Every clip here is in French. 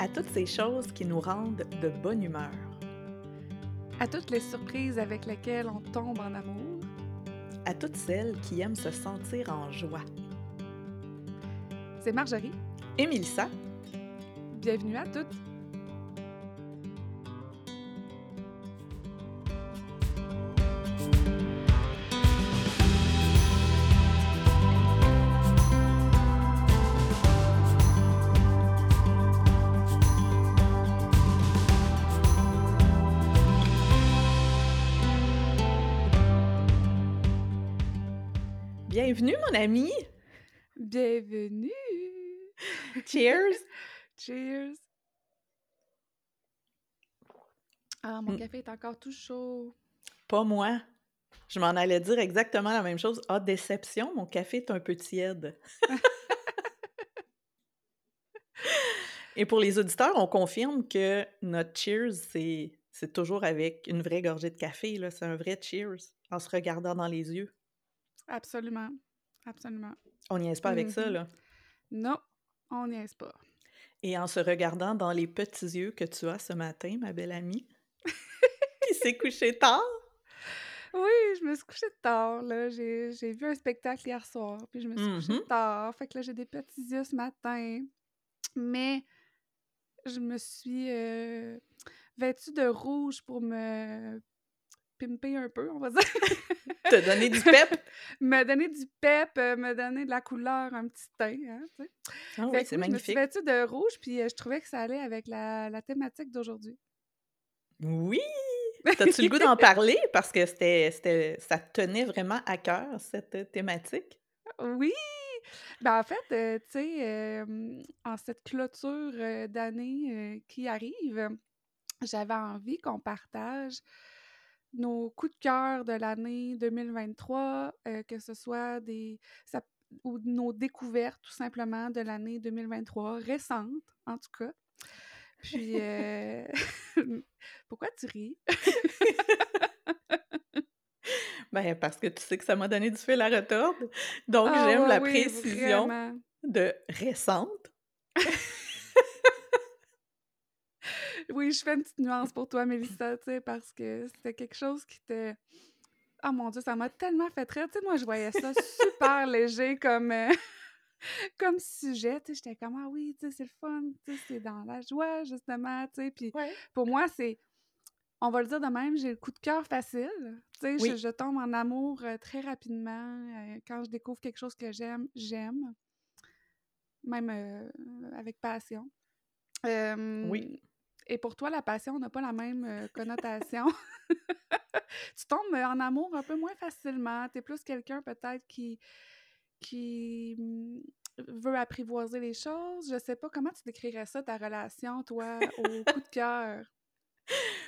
à toutes ces choses qui nous rendent de bonne humeur, à toutes les surprises avec lesquelles on tombe en amour, à toutes celles qui aiment se sentir en joie. C'est Marjorie et Mélissa. Bienvenue à toutes. Bienvenue, mon ami! Bienvenue! Cheers! Cheers! Ah, mon Mm. café est encore tout chaud. Pas moi. Je m'en allais dire exactement la même chose. Ah, déception, mon café est un peu tiède. Et pour les auditeurs, on confirme que notre cheers, c'est, c'est toujours avec une vraie gorgée de café. Là. C'est un vrai cheers en se regardant dans les yeux. Absolument. Absolument. On n'y est pas avec ça, Mhm. là. Non, on n'y est pas. Et en se regardant dans les petits yeux que tu as ce matin, ma belle amie, qui s'est couchée tard? Oui, je me suis couchée tard, là. J'ai vu un spectacle hier soir, puis je me suis couchée Mhm. tard. Fait que là, j'ai des petits yeux ce matin. Mais je me suis euh, vêtue de rouge pour me pimper un peu, on va dire. Te donner du pep? me donner du pep, euh, me donner de la couleur, un petit teint, hein. Ah oui, c'est oui, je me suis magnifique. de rouge, puis euh, je trouvais que ça allait avec la, la thématique d'aujourd'hui. Oui! T'as-tu le goût d'en parler? Parce que c'était, c'était, ça te tenait vraiment à cœur, cette thématique? Oui! Ben, en fait, euh, tu sais, euh, en cette clôture euh, d'année qui arrive, j'avais envie qu'on partage nos coups de cœur de l'année 2023, euh, que ce soit des ça- ou nos découvertes tout simplement de l'année 2023, récentes en tout cas. Puis, euh, pourquoi tu ris? Ben, parce que tu sais que ça m'a donné du fil à retordre. Donc, Ah j'aime la précision de récente. Oui, je fais une petite nuance pour toi, Mélissa, tu sais, parce que c'était quelque chose qui te... Oh mon Dieu, ça m'a tellement fait rire. Tu sais, moi, je voyais ça super léger comme, euh, comme sujet. Tu sais, j'étais comme, ah oui, tu sais, c'est le fun, tu sais, c'est dans la joie, justement, tu sais. Puis Ouais. pour moi, c'est... On va le dire de même, j'ai le coup de cœur facile. Tu sais, je, Oui. je tombe en amour euh, très rapidement. Euh, quand je découvre quelque chose que j'aime, j'aime. Même euh, avec passion. Oui. Et pour toi, la passion n'a pas la même euh, connotation. tu tombes euh, en amour un peu moins facilement. Tu es plus quelqu'un peut-être qui, qui hum, veut apprivoiser les choses. Je sais pas comment tu décrirais ça, ta relation, toi, au coup de cœur?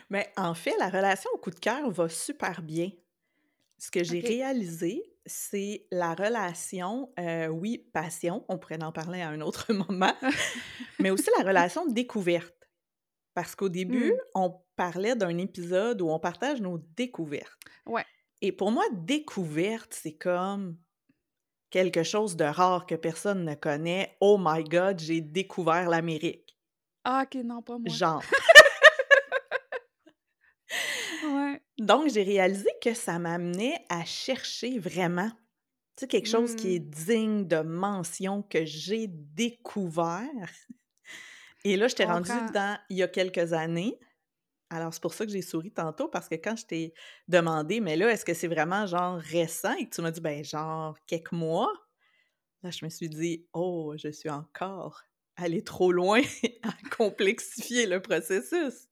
Mais en fait, la relation au coup de cœur va super bien. Ce que j'ai réalisé, c'est la relation, euh, oui, passion, on pourrait en parler à un autre moment, mais aussi la relation de découverte. Parce qu'au début, Hmm. on parlait d'un épisode où on partage nos découvertes. Ouais. Et pour moi, découverte, c'est comme quelque chose de rare que personne ne connaît. Oh my God, j'ai découvert l'Amérique. Ah, ok, non, pas moi. Genre. Ouais. Donc, j'ai réalisé que ça m'amenait à chercher vraiment, tu sais, quelque chose qui est Hmm. digne de mention que j'ai découvert. Et là, je t'ai rendue Comprends. dans il y a quelques années. Alors, c'est pour ça que j'ai souri tantôt, parce que quand je t'ai demandé, mais là, est-ce que c'est vraiment genre récent? Et que tu m'as dit, ben, genre quelques mois. Là, je me suis dit, oh, je suis encore allée trop loin à complexifier le processus.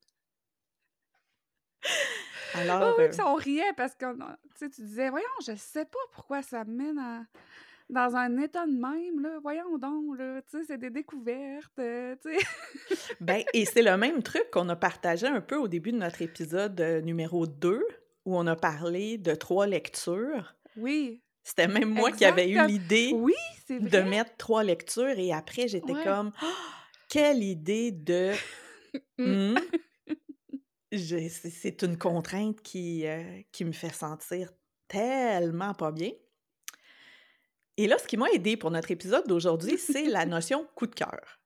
Alors, oui, euh, puis on riait parce que tu sais, tu disais, voyons, je sais pas pourquoi ça me met dans, un état de même, là. Voyons donc, là. Tu sais, c'est des découvertes, euh, tu sais. Ben, et c'est le même truc qu'on a partagé un peu au début de notre épisode euh, numéro 2, où on a parlé de trois lectures. Oui, C'était même moi qui avais eu l'idée Oui, de mettre trois lectures, et après, j'étais Ouais. comme, Ah, quelle idée de. Mm. C'est c'est une contrainte qui, euh, qui me fait sentir tellement pas bien. Et là, ce qui m'a aidé pour notre épisode d'aujourd'hui, c'est la notion coup de cœur.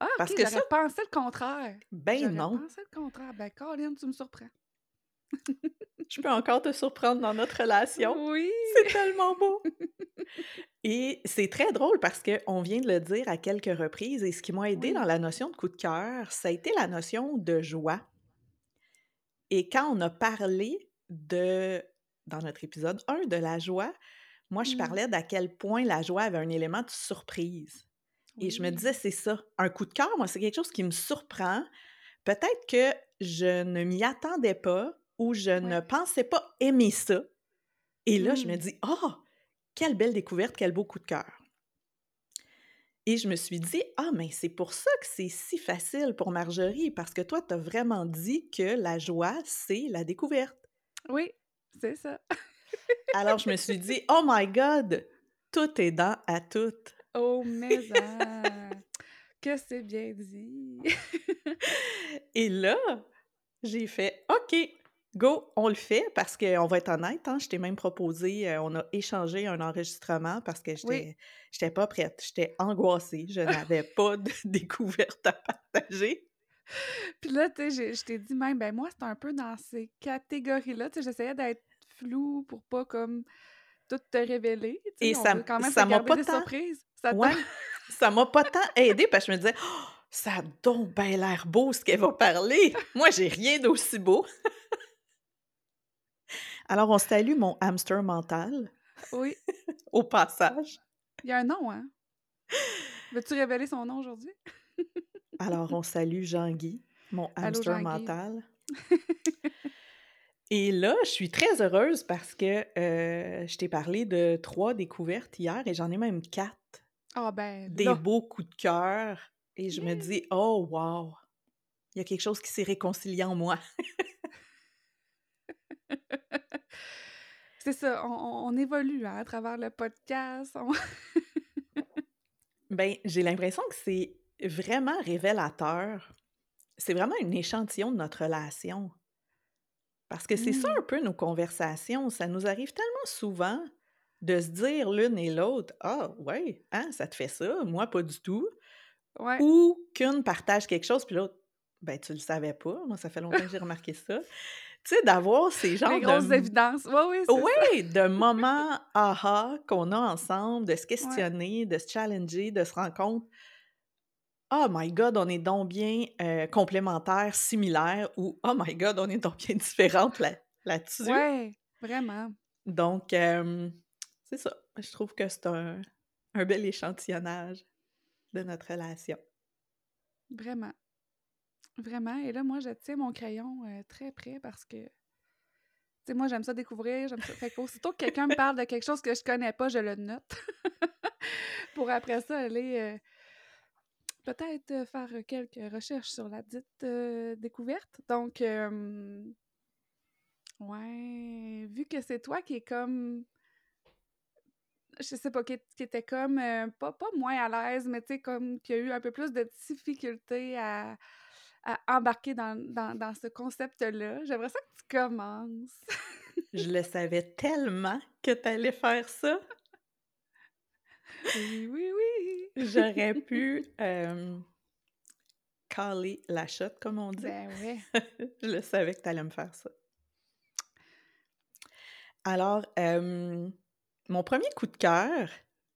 Ah, Parce que ça pensé le contraire. ben non, pensé le contraire. Ben, Colin, tu me surprends. je peux encore te surprendre dans notre relation. Oui! C'est tellement beau! Et c'est très drôle parce qu'on vient de le dire à quelques reprises et ce qui m'a aidé dans la notion de coup de cœur, ça a été la notion de joie. Et quand on a parlé de dans notre épisode 1 de la joie, moi, je Mmh. parlais d'à quel point la joie avait un élément de surprise. Et je me disais, c'est ça, un coup de cœur, moi, c'est quelque chose qui me surprend. Peut-être que je ne m'y attendais pas ou je ne pensais pas aimer ça. Et là, je me Mmh. dis: «Oh! Quelle belle découverte, quel beau coup de cœur!» Et je me suis dit: «Ah, mais c'est pour ça que c'est si facile pour Marjorie, parce que toi, tu as vraiment dit que la joie, c'est la découverte». Oui, c'est ça. Alors je me suis dit: «Oh my God! Tout est dans à toutes». Oh, mais en! Que c'est bien dit! Et là, j'ai fait: «OK, go, on le fait» parce qu'on va être honnête, hein, je t'ai même proposé, heu, on a échangé un enregistrement parce que j'étais j'étais pas prête, j'étais angoissée, je n'avais pas de découverte à partager. Puis là, tu sais, j'ai je t'ai dit même, ben moi, c'est un peu dans ces catégories-là, tu sais, j'essayais d'être floue pour pas comme tout te révéler, Et ça quand même ça m'a pas tant. Ça ouais, t'aide? ça m'a pas tant aidée parce que je me disais: «Oh, ça a donc l'air beau ce qu'elle va parler! Moi, j'ai rien d'aussi beau». Alors on salue mon hamster mental Oui. au passage. Il y a un nom, hein? Veux-tu révéler son nom aujourd'hui? Alors on salue Jean-Guy, mon Allô, hamster mental. Et là, je suis très heureuse parce que, heu, je t'ai parlé de 3 découvertes hier et j'en ai même 4. Ah ben, Des là! beaux coups de cœur et je me dis: «Oh wow! Il y a quelque chose qui s'est réconcilié en moi». C'est ça, on on on évolue, hein, à travers le podcast, on Ben, j'ai l'impression que c'est vraiment révélateur. C'est vraiment un échantillon de notre relation. Parce que c'est ça Mmh. un peu nos conversations. Ça nous arrive tellement souvent de se dire l'une et l'autre: «Ah ouais, hein, ça te fait ça, moi pas du tout». Ouais. Ou qu'une partage quelque chose puis l'autre: «Ben, tu le savais pas, moi ça fait longtemps que j'ai remarqué ça». Tu sais, d'avoir ces genres Les de grosses m évidences. Oui, oui, ouais, de moments aha qu'on a ensemble, de se Ouais. questionner, de se challenger, de se rendre compte: «Oh my God, on est donc bien, heu, complémentaires, similaires» ou «Oh my God, on est donc bien différentes là là-dessus». Ouais, vraiment. Donc, hem, c'est ça. Je trouve que c'est un un bel échantillonnage de notre relation. Vraiment. Vraiment et là, moi, je tiens mon crayon, heu, très près parce que, tu sais, moi, j'aime ça découvrir, j'aime ça fait qu'aussitôt que quelqu'un me parle de quelque chose que je connais pas, je le note pour après ça aller, peut-être, heu, faire quelques recherches sur la dite, heu, découverte. Donc, hem ouais, vu que c'est toi qui est comme je sais pas, qui qui était comme, pas pas moins à l'aise, mais tu sais, comme qui a eu un peu plus de difficultés à à embarquer dans dans dans ce concept-là, j'aimerais ça que tu commences. Je le savais tellement que tu allais faire ça. Oui, oui, oui! J'aurais pu, hem, caller la shot, comme on dit. Ben ouais. Je le savais que tu allais me faire ça. Alors, hem, mon 1er coup de cœur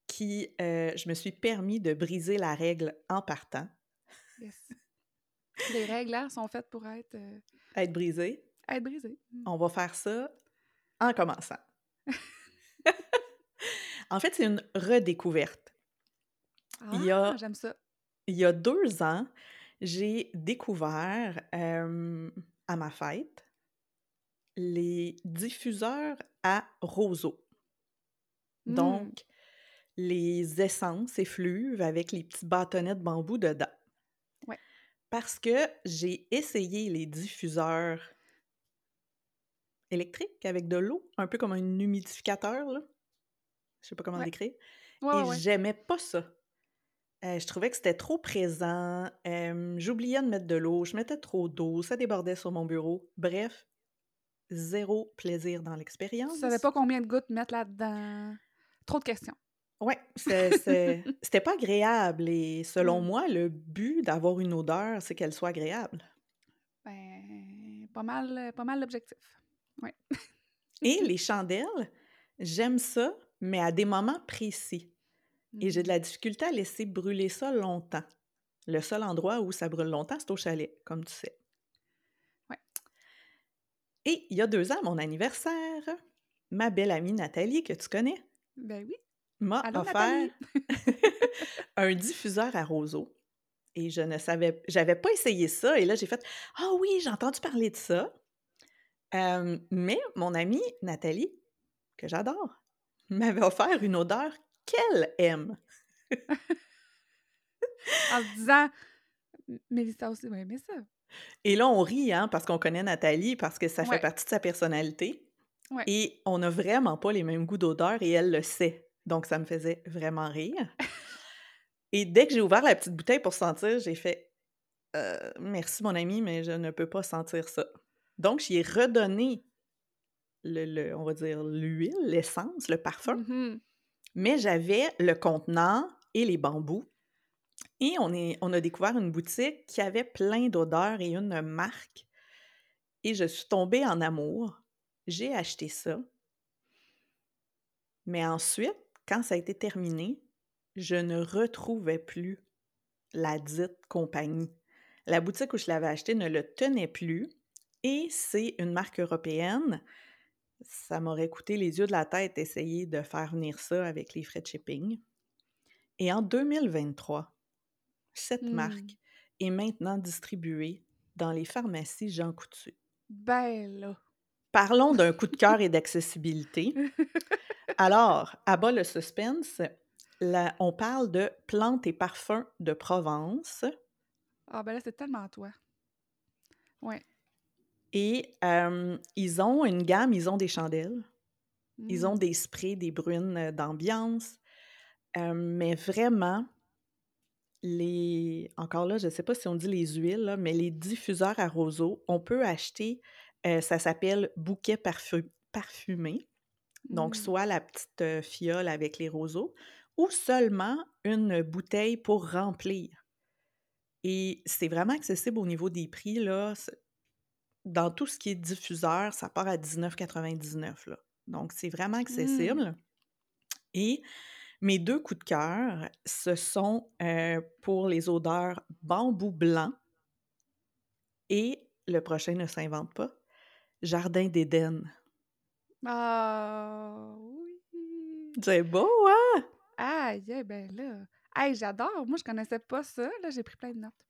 qui, heu, je me suis permis de briser la règle en partant. Yes. Les règles, hein, sont faites pour être, heu Être brisées. être brisées. Mmh. On va faire ça en commençant. En fait, c'est une redécouverte. Il y Ah! a J'aime ça. il y a 2 ans, j'ai découvert, à ma fête, les diffuseurs à roseau. Mmh. Donc, les essences effluves avec les petits bâtonnets de bambou dedans. Ouais. Parce que j'ai essayé les diffuseurs électriques avec de l'eau, un peu comme un humidificateur, là. Je sais pas comment Ouais. décrire Ouais, et j'aimais pas ça. Heu, je trouvais que c'était trop présent, j'oubliais de mettre de l'eau, je mettais trop d'eau, ça débordait sur mon bureau. Bref, 0 plaisir dans Tu savais l'expérience. pas combien de gouttes mettre là-dedans? Trop de questions. Ouais, c'est c'est c'était pas agréable et selon moi, le but d'avoir une odeur, c'est qu'elle soit agréable. Ben, pas mal, pas mal l'objectif. Ouais. Et les chandelles, j'aime ça, mais à des moments précis et j'ai de Mmh. la difficulté à laisser brûler ça longtemps. Le seul endroit où ça brûle longtemps, c'est au chalet, comme tu sais. Ouais. Et il y a 2 ans, à mon anniversaire, ma belle amie Nathalie, que tu connais, Ben oui. m'a offert un diffuseur à roseaux et je ne savais j'avais pas essayé ça et là, j'ai fait: «Ah oui, j'ai entendu parler de ça». Hem, mais mon amie Nathalie, que j'adore, m'avait offert une odeur qu'elle aime. En se disant: «M Mélissa aussi va aimer ça». Et là, on rit, hein, parce qu'on connaît Nathalie, parce que ça fait partie de sa personnalité Ouais. et on n'a vraiment pas les mêmes goûts d'odeur et elle le sait. Donc ça me faisait vraiment rire. Et dès que j'ai ouvert la petite bouteille pour sentir, j'ai fait: «Heu, merci mon amie, mais je ne peux pas sentir ça». Donc j'y ai redonné le le on va dire l'huile, l'essence, le parfum, Mmh mh. Mais j'avais le contenant et les bambous et on a découvert une boutique qui avait plein d'odeurs et une marque et je suis tombée en amour. J'ai acheté ça. Mais ensuite, quand ça a été terminé, je ne retrouvais plus la dite compagnie. La boutique où je l'avais acheté ne le tenait plus et c'est une marque européenne. Ça m'aurait coûté les yeux de la tête d'essayer de faire venir ça avec les frais de shipping. Et en 2023, cette Mmh. marque est maintenant distribuée dans les pharmacies Jean Coutu. Ben là! Parlons d'un coup de cœur et d'accessibilité. Alors, à bas le suspense, on parle de plantes et parfums de Provence Ah ben là, c'est tellement toi. Ouais. Et ils ont une gamme, ils ont des chandelles, ils ont Mmh. des sprays, des bruines, heu, d'ambiance, mais vraiment les encore là, je sais pas si on dit les huiles là, mais les diffuseurs à roseaux, on peut acheter, ça s'appelle bouquet parfu parfumé, donc Mmh. soit la petite, fiole avec les roseaux ou seulement une bouteille pour remplir. Et c'est vraiment accessible au niveau des prix là, dans tout ce qui est diffuseur, ça part à 19,99 là, donc c'est vraiment Mmh. accessible. Et mes 2 coups de cœur, ce sont, heu, pour les odeurs bambou blanc et le prochain ne s'invente pas, jardin d'Éden. Ah oui! C'est beau, hein? Aïe, eh ben là! Hey, j'adore! Moi, je connaissais pas ça, là, j'ai pris plein de notes.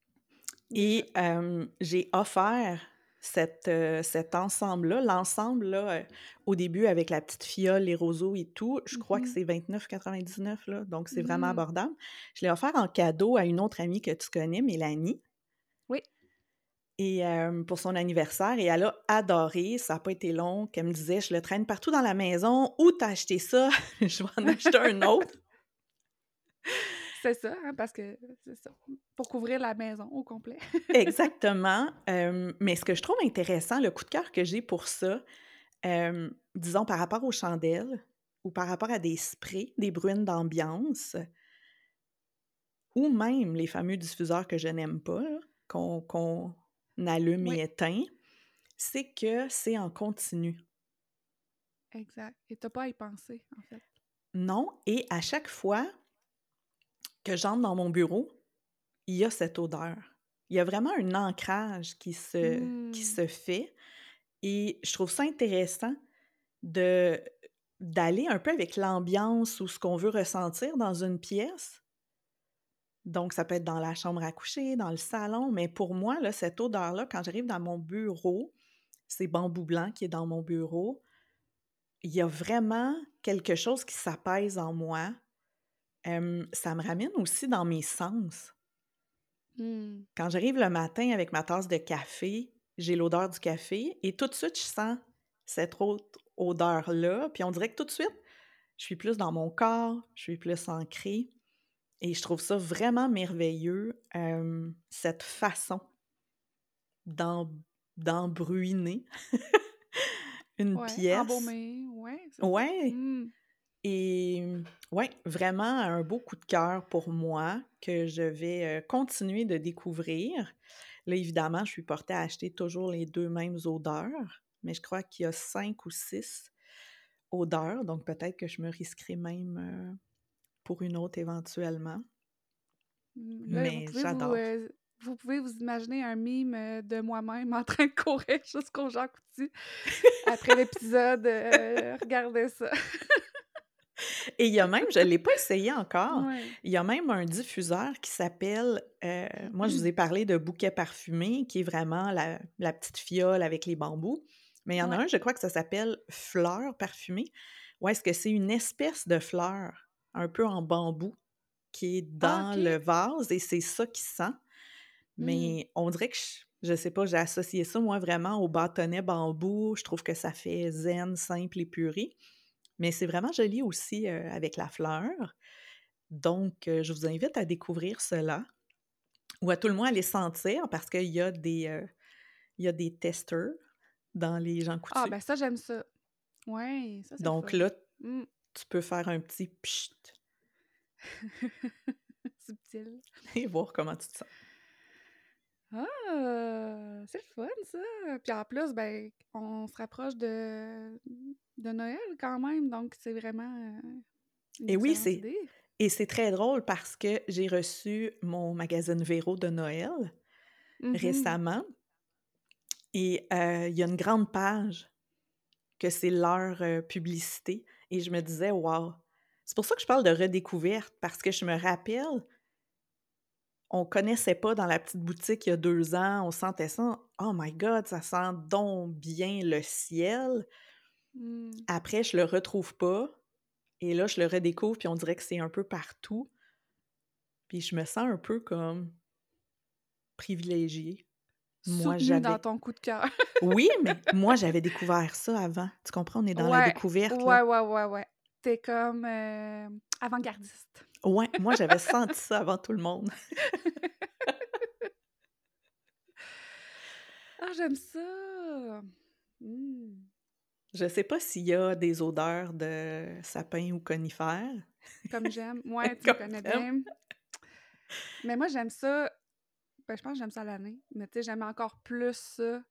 Et hem, j'ai offert cet, heu, cet ensemble-là, l'ensemble là, heu, au début avec la petite fiole, les roseaux et tout, je crois que Mmh mh. c'est 29,99 là, donc c'est vraiment Mmh. abordable. Je l'ai offert en cadeau à une autre amie que tu connais, Mélanie. Oui. Et hem, pour son anniversaire et elle a adoré, ça a pas été long, qu'elle me disait: «Je le traîne partout dans la maison. Où tu as acheté ça? Je vais en acheter un autre». C'est ça, hein, parce que c'est ça, pour couvrir la maison au complet. Exactement, hem, mais ce que je trouve intéressant, le coup de cœur que j'ai pour ça, hem, disons par rapport aux chandelles ou par rapport à des sprays, des bruines d'ambiance ou même les fameux diffuseurs que je n'aime pas qu'on allume et éteint, c'est que c'est en continu. Exact et tu as pas à y penser, en fait. Non et à chaque fois que j'entre dans mon bureau, il y a cette odeur. Il y a vraiment un ancrage qui se qui Mmh. se fait et je trouve ça intéressant de d'aller un peu avec l'ambiance ou ce qu'on veut ressentir dans une pièce. Donc ça peut être dans la chambre à coucher, dans le salon, mais pour moi là, cette odeur-là, quand j'arrive dans mon bureau, c'est bambou blanc qui est dans mon bureau. Il y a vraiment quelque chose qui s'apaise en moi. Ça me ramène aussi dans mes sens. Mmh. Quand j'arrive le matin avec ma tasse de café, j'ai l'odeur du café et tout de suite, je sens cette autre odeur-là, puis on dirait que tout de suite, je suis plus dans mon corps, je suis plus ancrée et je trouve ça vraiment merveilleux, cette façon d'em d'embruiner une Ouais, pièce. embaumer, ouais. Ouais. Mmh. Et ouais, vraiment un beau coup de cœur pour moi que je vais continuer de découvrir. Là, évidemment, je suis portée à acheter toujours les deux mêmes odeurs, mais je crois qu'il y a cinq ou six odeurs, donc peut-être que je me risquerai même pour une autre éventuellement. Mmh, Là, Mais pouvez vous, j'adore. euh, vous pouvez vous imaginer un mime de moi-même en train de courir jusqu'au Jean Coutu après l'épisode. euh, regardez ça. Et il y a même, je ne l'ai pas essayé encore, Ouais. il y a même un diffuseur qui s'appelle, euh, moi je vous ai parlé de bouquet parfumé, qui est vraiment la, la petite fiole avec les bambous, mais il y en a un, je crois que ça s'appelle fleur parfumée, ou est-ce que c'est une espèce de fleur, un peu en bambou, qui est Ah, dans le vase, et c'est ça qui sent, Hmm. mais on dirait que, je, je sais pas, j'ai associé ça moi vraiment au bâtonnet bambou, je trouve que ça fait zen, simple et puré. Mais c'est vraiment joli aussi euh, avec la fleur. Donc, euh, je vous invite à découvrir cela ou à tout le moins à les sentir parce qu'il y, a des, euh, il y a des testeurs dans les gens Ah, coutus. ben ça, j'aime ça. Ouais, ça, c'est Donc fun. là, Hmm. tu peux faire un petit pchit Subtil. et voir comment tu te sens. Ah, c'est le fun, ça. Puis en plus, ben, on se rapproche de, de Noël quand même, donc c'est vraiment euh, une Et oui, c'est idée. et c'est très drôle parce que j'ai reçu mon magazine Véro de Noël Mhm. récemment et euh, il y a une grande page que c'est leur euh, publicité et je me disais waouh. C'est pour ça que je parle de redécouverte parce que je me rappelle on connaissait pas dans la petite boutique il y a deux ans, on sentait ça. Oh my God, ça sent donc bien le ciel. Hmm. Après, je le retrouve pas. Et là, je le redécouvre, puis on dirait que c'est un peu partout. Puis je me sens un peu comme privilégiée. Moi, Soutenu dans j'avais. ton coup de cœur. Oui, mais moi, j'avais découvert ça avant. Tu comprends? On est dans la Ouais, découverte, ouais, là. ouais, ouais, ouais. T'es comme euh, avant-gardiste. Ouais, moi, j'avais senti ça avant tout le monde. Ah, j'aime ça! Hmm. Je sais pas s'il y a des odeurs de sapin ou conifères. Comme j'aime. Ouais, tu connais bien. Mais moi, j'aime ça. Ben, je pense que j'aime ça l'année. Mais tu sais, j'aime encore plus ça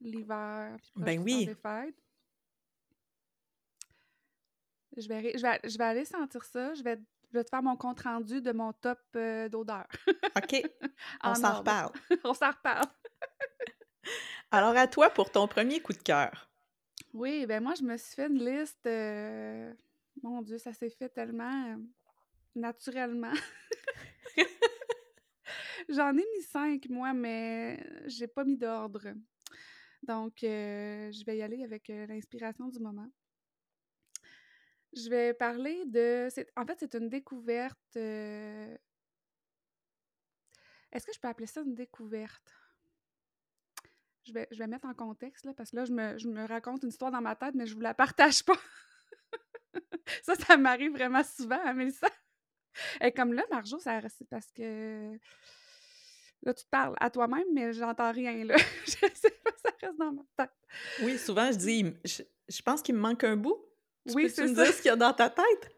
l'hiver, Ben oui. des fêtes. Je vais, je, vais, je vais aller sentir ça. Je vais, je vais te faire mon compte rendu de mon top euh, d'odeur. OK, on en s'en reparle. On s'en reparle. Alors, à toi pour ton premier coup de cœur. Oui, ben moi, je me suis fait une liste. euh, Mon Dieu, ça s'est fait tellement euh, naturellement. J'en ai mis cinq, moi, mais j'ai pas mis d'ordre. Donc, euh, je vais y aller avec l'inspiration du moment. Je vais parler de. En fait, c'est une découverte. euh, Est-ce que je peux appeler ça une découverte? Je vais, je vais mettre en contexte, là, parce que là, je me, je me raconte une histoire dans ma tête, mais je vous la partage pas. ça, ça m'arrive vraiment souvent, hein, Mélissa. Et comme là, Marjo, ça c'est parce que là, tu te parles à toi-même, mais j'entends rien, là. je sais pas, ça reste dans ma tête. Oui, souvent, je dis, je, je pense qu'il me manque un bout. Tu Oui, c'est ça. dire ce qu'il y a dans ta tête?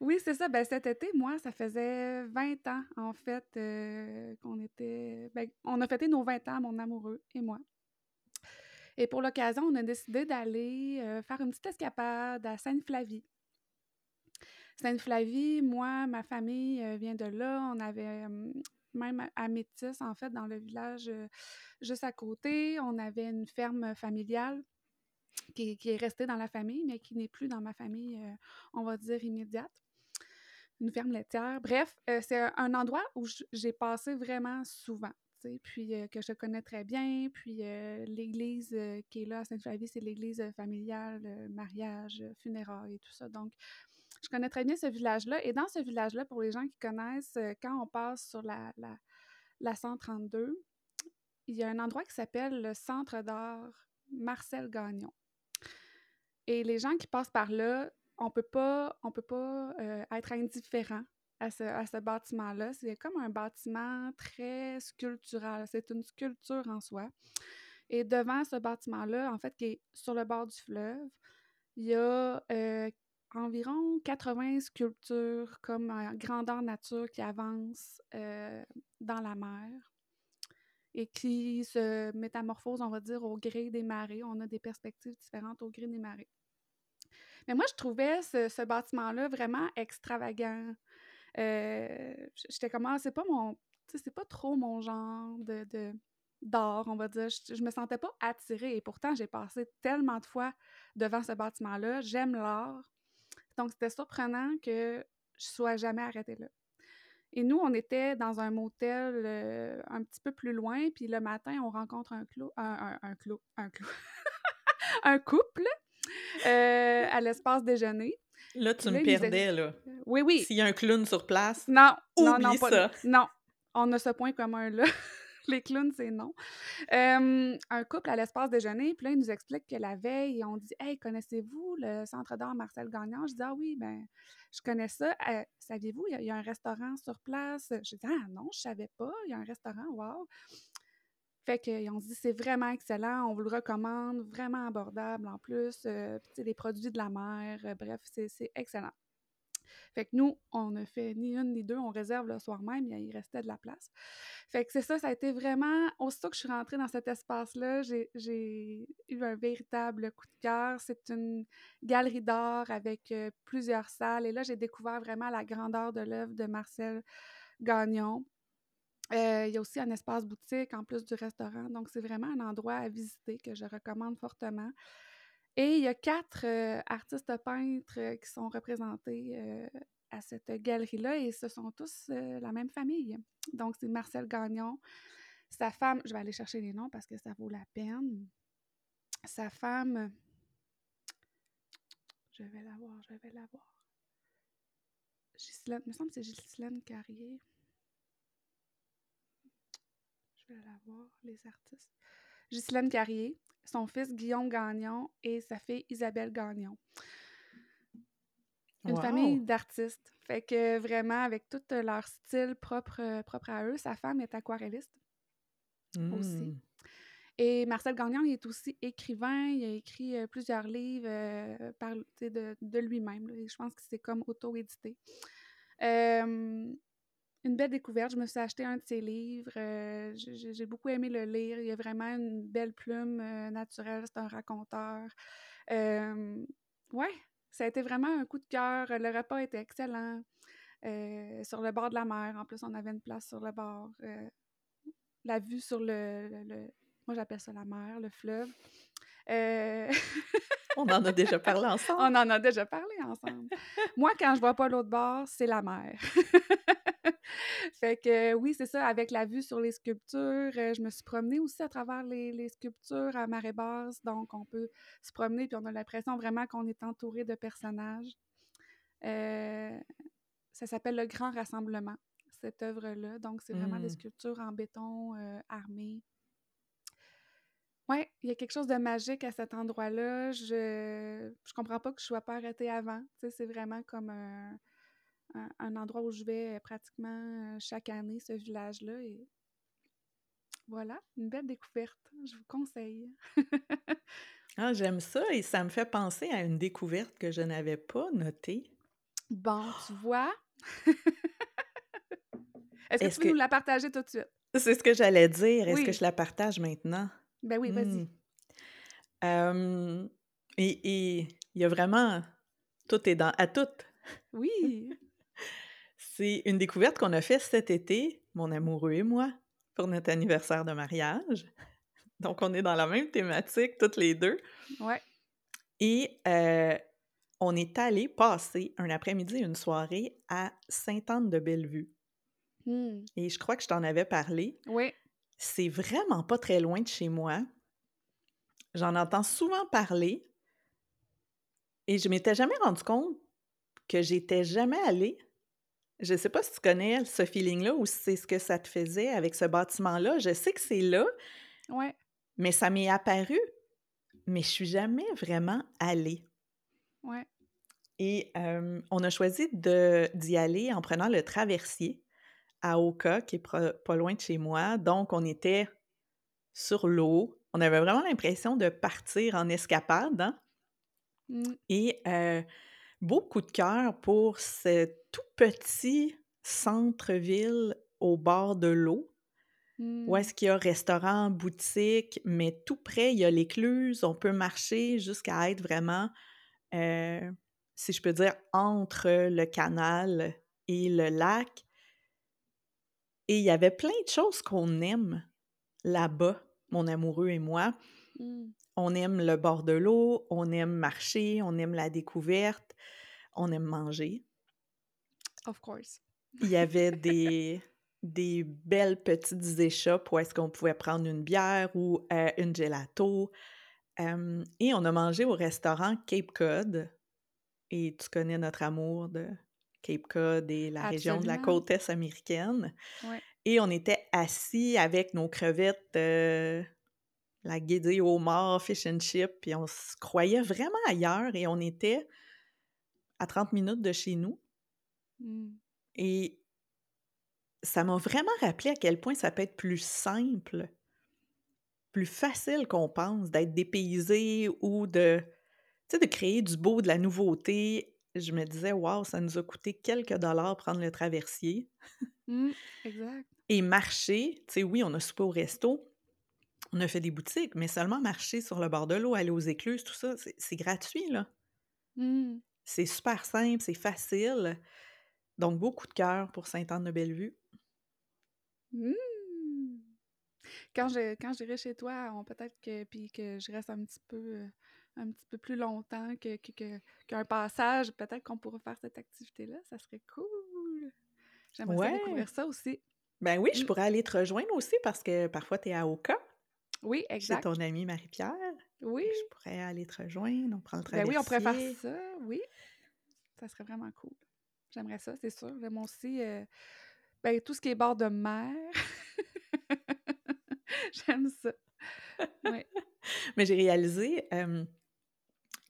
Oui, c'est ça. Ben, cet été, moi, ça faisait 20 ans, en fait, euh, qu'on était. Ben, on a fêté nos 20 ans, mon amoureux et moi. Et pour l'occasion, on a décidé d'aller euh, faire une petite escapade à Sainte-Flavie. Sainte-Flavie, moi, ma famille euh, vient de là. On avait même à- Métis, en fait, dans le village juste à côté. On avait une ferme familiale qui, est restée dans la famille, mais qui n'est plus dans ma famille, euh, on va dire, immédiate. Une ferme laitière. Bref, euh, c'est un, endroit où j'ai passé vraiment souvent. Puis euh, que je connais très bien. Puis l'église qui est là à Sainte-Flavie, c'est l'église familiale, mariage, funérailles et tout ça. Donc, je connais très bien ce village-là. Et dans ce village-là, pour les gens qui connaissent, quand on passe sur la, la, la 132, il y a un endroit qui s'appelle le Centre d'art Marcel Gagnon. Et les gens qui passent par là, on peut pas, on peut pas euh, être indifférent à ce, à ce bâtiment-là. C'est comme un bâtiment très sculptural. C'est une sculpture en soi. Et devant ce bâtiment-là, en fait, qui est sur le bord du fleuve, il y a euh, environ 80 sculptures comme euh, grandeur nature qui avancent euh, dans la mer et qui se métamorphosent, on va dire, au gré des marées. On a des perspectives différentes au gré des marées. Mais moi, je trouvais ce, bâtiment-là vraiment extravagant. Euh, J'étais comme, ah, c'est pas mon. C'est pas trop mon genre de, d'art, on va dire. Je, je, me sentais pas attirée. Et pourtant, j'ai passé tellement de fois devant ce bâtiment-là. J'aime l'art. Donc, c'était surprenant que je sois jamais arrêtée là. Et nous, on était dans un motel euh, un petit peu plus loin, puis le matin, on rencontre un clou, un, un, clou, un clou, un couple euh, à l'espace déjeuner. Là, tu me perdais, là. Oui, oui. S'il y a un clown sur place, non, oublie non, non, ça. non, on a ce point commun là. les clowns, c'est non. un couple à l'espace déjeuner, puis là, ils nous expliquent que la veille, on dit Hey, connaissez-vous le centre d'art Marcel Gagnon Je dis Ah oui, ben, je connais ça. Euh, saviez-vous, il y, a un restaurant sur place Je dis Ah non, je savais pas, il y a un restaurant, wow. Fait qu'ils ont dit c'est vraiment excellent, on vous le recommande, vraiment abordable en plus, euh, des produits de la mer, euh, bref, c'est excellent. Fait que nous, on ne fait ni une ni deux, on réserve le soir même, il restait de la place. Fait que c'est ça, ça a été vraiment, aussitôt que je suis rentrée dans cet espace-là, j'ai eu un véritable coup de cœur. C'est une galerie d'art avec euh, plusieurs salles. Et là, j'ai découvert vraiment la grandeur de l'œuvre de Marcel Gagnon. Euh, il y a aussi un espace boutique en plus du restaurant. Donc, c'est vraiment un endroit à visiter que je recommande fortement. Et il y a quatre euh, artistes peintres euh, qui sont représentés à cette galerie-là et ce sont tous la même famille. Donc, c'est Marcel Gagnon, sa femme, je vais aller chercher les noms parce que ça vaut la peine. Sa femme, je vais la voir, je vais la voir. Ghislaine, il me semble que c'est Ghislaine Carrier. Je vais la voir, les artistes. Ghislaine Carrier, son fils Guillaume Gagnon et sa fille Isabelle Gagnon. Une famille d'artistes. Fait que vraiment, avec tout leur style propre, propre à eux, sa femme est aquarelliste aussi. Mmh. Et Marcel Gagnon il est aussi écrivain. Il a écrit euh, plusieurs livres euh, par, de, de lui-même. Je pense que c'est comme auto-édité. Euh, une belle découverte. Je me suis acheté un de ses livres. Euh, j'ai beaucoup aimé le lire. Il y a vraiment une belle plume euh, naturelle. C'est un raconteur. Euh, ouais, ça a été vraiment un coup de cœur. Le repas était excellent. sur le bord de la mer. En plus, on avait une place sur le bord. la vue sur le, le moi, j'appelle ça la mer, le fleuve. On en a déjà parlé ensemble. On en a déjà parlé ensemble. Moi, quand je vois pas l'autre bord, c'est la mer. fait que oui, c'est ça, avec la vue sur les sculptures. Euh, je me suis promenée aussi à travers les, sculptures à marée basse. Donc, on peut se promener, puis on a l'impression vraiment qu'on est entouré de personnages. Euh, ça s'appelle Le Grand Rassemblement, cette œuvre-là. Donc, c'est vraiment des mmh. sculptures en béton euh, armé. Oui, il y a quelque chose de magique à cet endroit-là. Je je comprends pas que je sois pas arrêtée avant. c'est vraiment comme un, un, endroit où je vais euh, pratiquement euh, chaque année, ce village-là. Et voilà, une belle découverte. Je vous conseille. ah, j'aime ça et ça me fait penser à une découverte que je n'avais pas notée. Bon, tu vois. Est-ce que tu peux nous la partager tout de suite? C'est ce que j'allais dire. Est-ce que je la partage maintenant? Ben oui, vas-y. Mmh. et il y a vraiment... Tout est dans... À tout. Oui. C'est une découverte qu'on a faite cet été, mon amoureux et moi, pour notre anniversaire de mariage. Donc, on est dans la même thématique, toutes les deux. Ouais. Et euh, on est allé passer un après-midi, une soirée à Sainte-Anne-de-Bellevue. Mmh. Et je crois que je t'en avais parlé. Oui. C'est vraiment pas très loin de chez moi. J'en entends souvent parler. Et je m'étais jamais rendu compte que j'étais jamais allée je ne sais pas si tu connais ce feeling-là ou si c'est ce que ça te faisait avec ce bâtiment-là. Je sais que c'est là, ouais. mais ça m'est apparu, mais je suis jamais vraiment allée. Ouais. Et on a choisi d'y aller en prenant le traversier à Oka, qui est pas loin de chez moi. Donc, on était sur l'eau. On avait vraiment l'impression de partir en escapade. Hein? Mmh. Et euh, beau coup de cœur pour ce tout petit centre-ville au bord de l'eau, où Mmh. est-ce qu'il y a restaurant, boutique, mais tout près, il y a l'écluse, on peut marcher jusqu'à être vraiment, euh, si je peux dire, entre le canal et le lac. Et il y avait plein de choses qu'on aime là-bas, mon amoureux et moi. Mmh. On aime le bord de l'eau, on aime marcher, on aime la découverte, on aime manger. Of course. Il y avait des, des belles petites échoppes où est-ce qu'on pouvait prendre une bière ou euh, une gelato. Euh, et on a mangé au restaurant Cape Cod. Et tu connais notre amour de Cape Cod et la région de la côte est américaine. Ouais. Et on était assis avec nos crevettes, euh, la guédille au mort, fish and chip, puis on se croyait vraiment ailleurs et on était à 30 minutes de chez nous. Mmh. Et ça m'a vraiment rappelé à quel point ça peut être plus simple, plus facile qu'on pense d'être dépaysé ou de, de créer du beau, de la nouveauté. Je me disais, waouh, ça nous a coûté quelques dollars prendre le traversier. Mmh. Exact. Et marcher, tu sais, oui, on a soupé au resto, on a fait des boutiques, mais seulement marcher sur le bord de l'eau, aller aux écluses, tout ça, c'est- gratuit, là. Mmh. C'est super simple, c'est facile. Donc, beaucoup de cœur pour Sainte-Anne-de-Bellevue. Mmh. Quand je quand j'irai chez toi, on peut-être que puis que je reste un petit peu un petit peu plus longtemps que que- que- qu'un passage, peut-être qu'on pourra faire cette activité-là, ça serait cool. J'aimerais Ouais. découvrir ça aussi. Ben oui, je Mm. pourrais aller te rejoindre aussi parce que parfois, tu es à Oka, Oui, exact. ton amie Marie-Pierre. Oui. Je pourrais aller te rejoindre, on prend le Ben traversier. oui, on pourrait faire ça, oui. Ça serait vraiment cool. J'aimerais ça, c'est sûr. J'aime aussi euh, ben, tout ce qui est bord de mer. J'aime ça. Oui. Mais j'ai réalisé euh,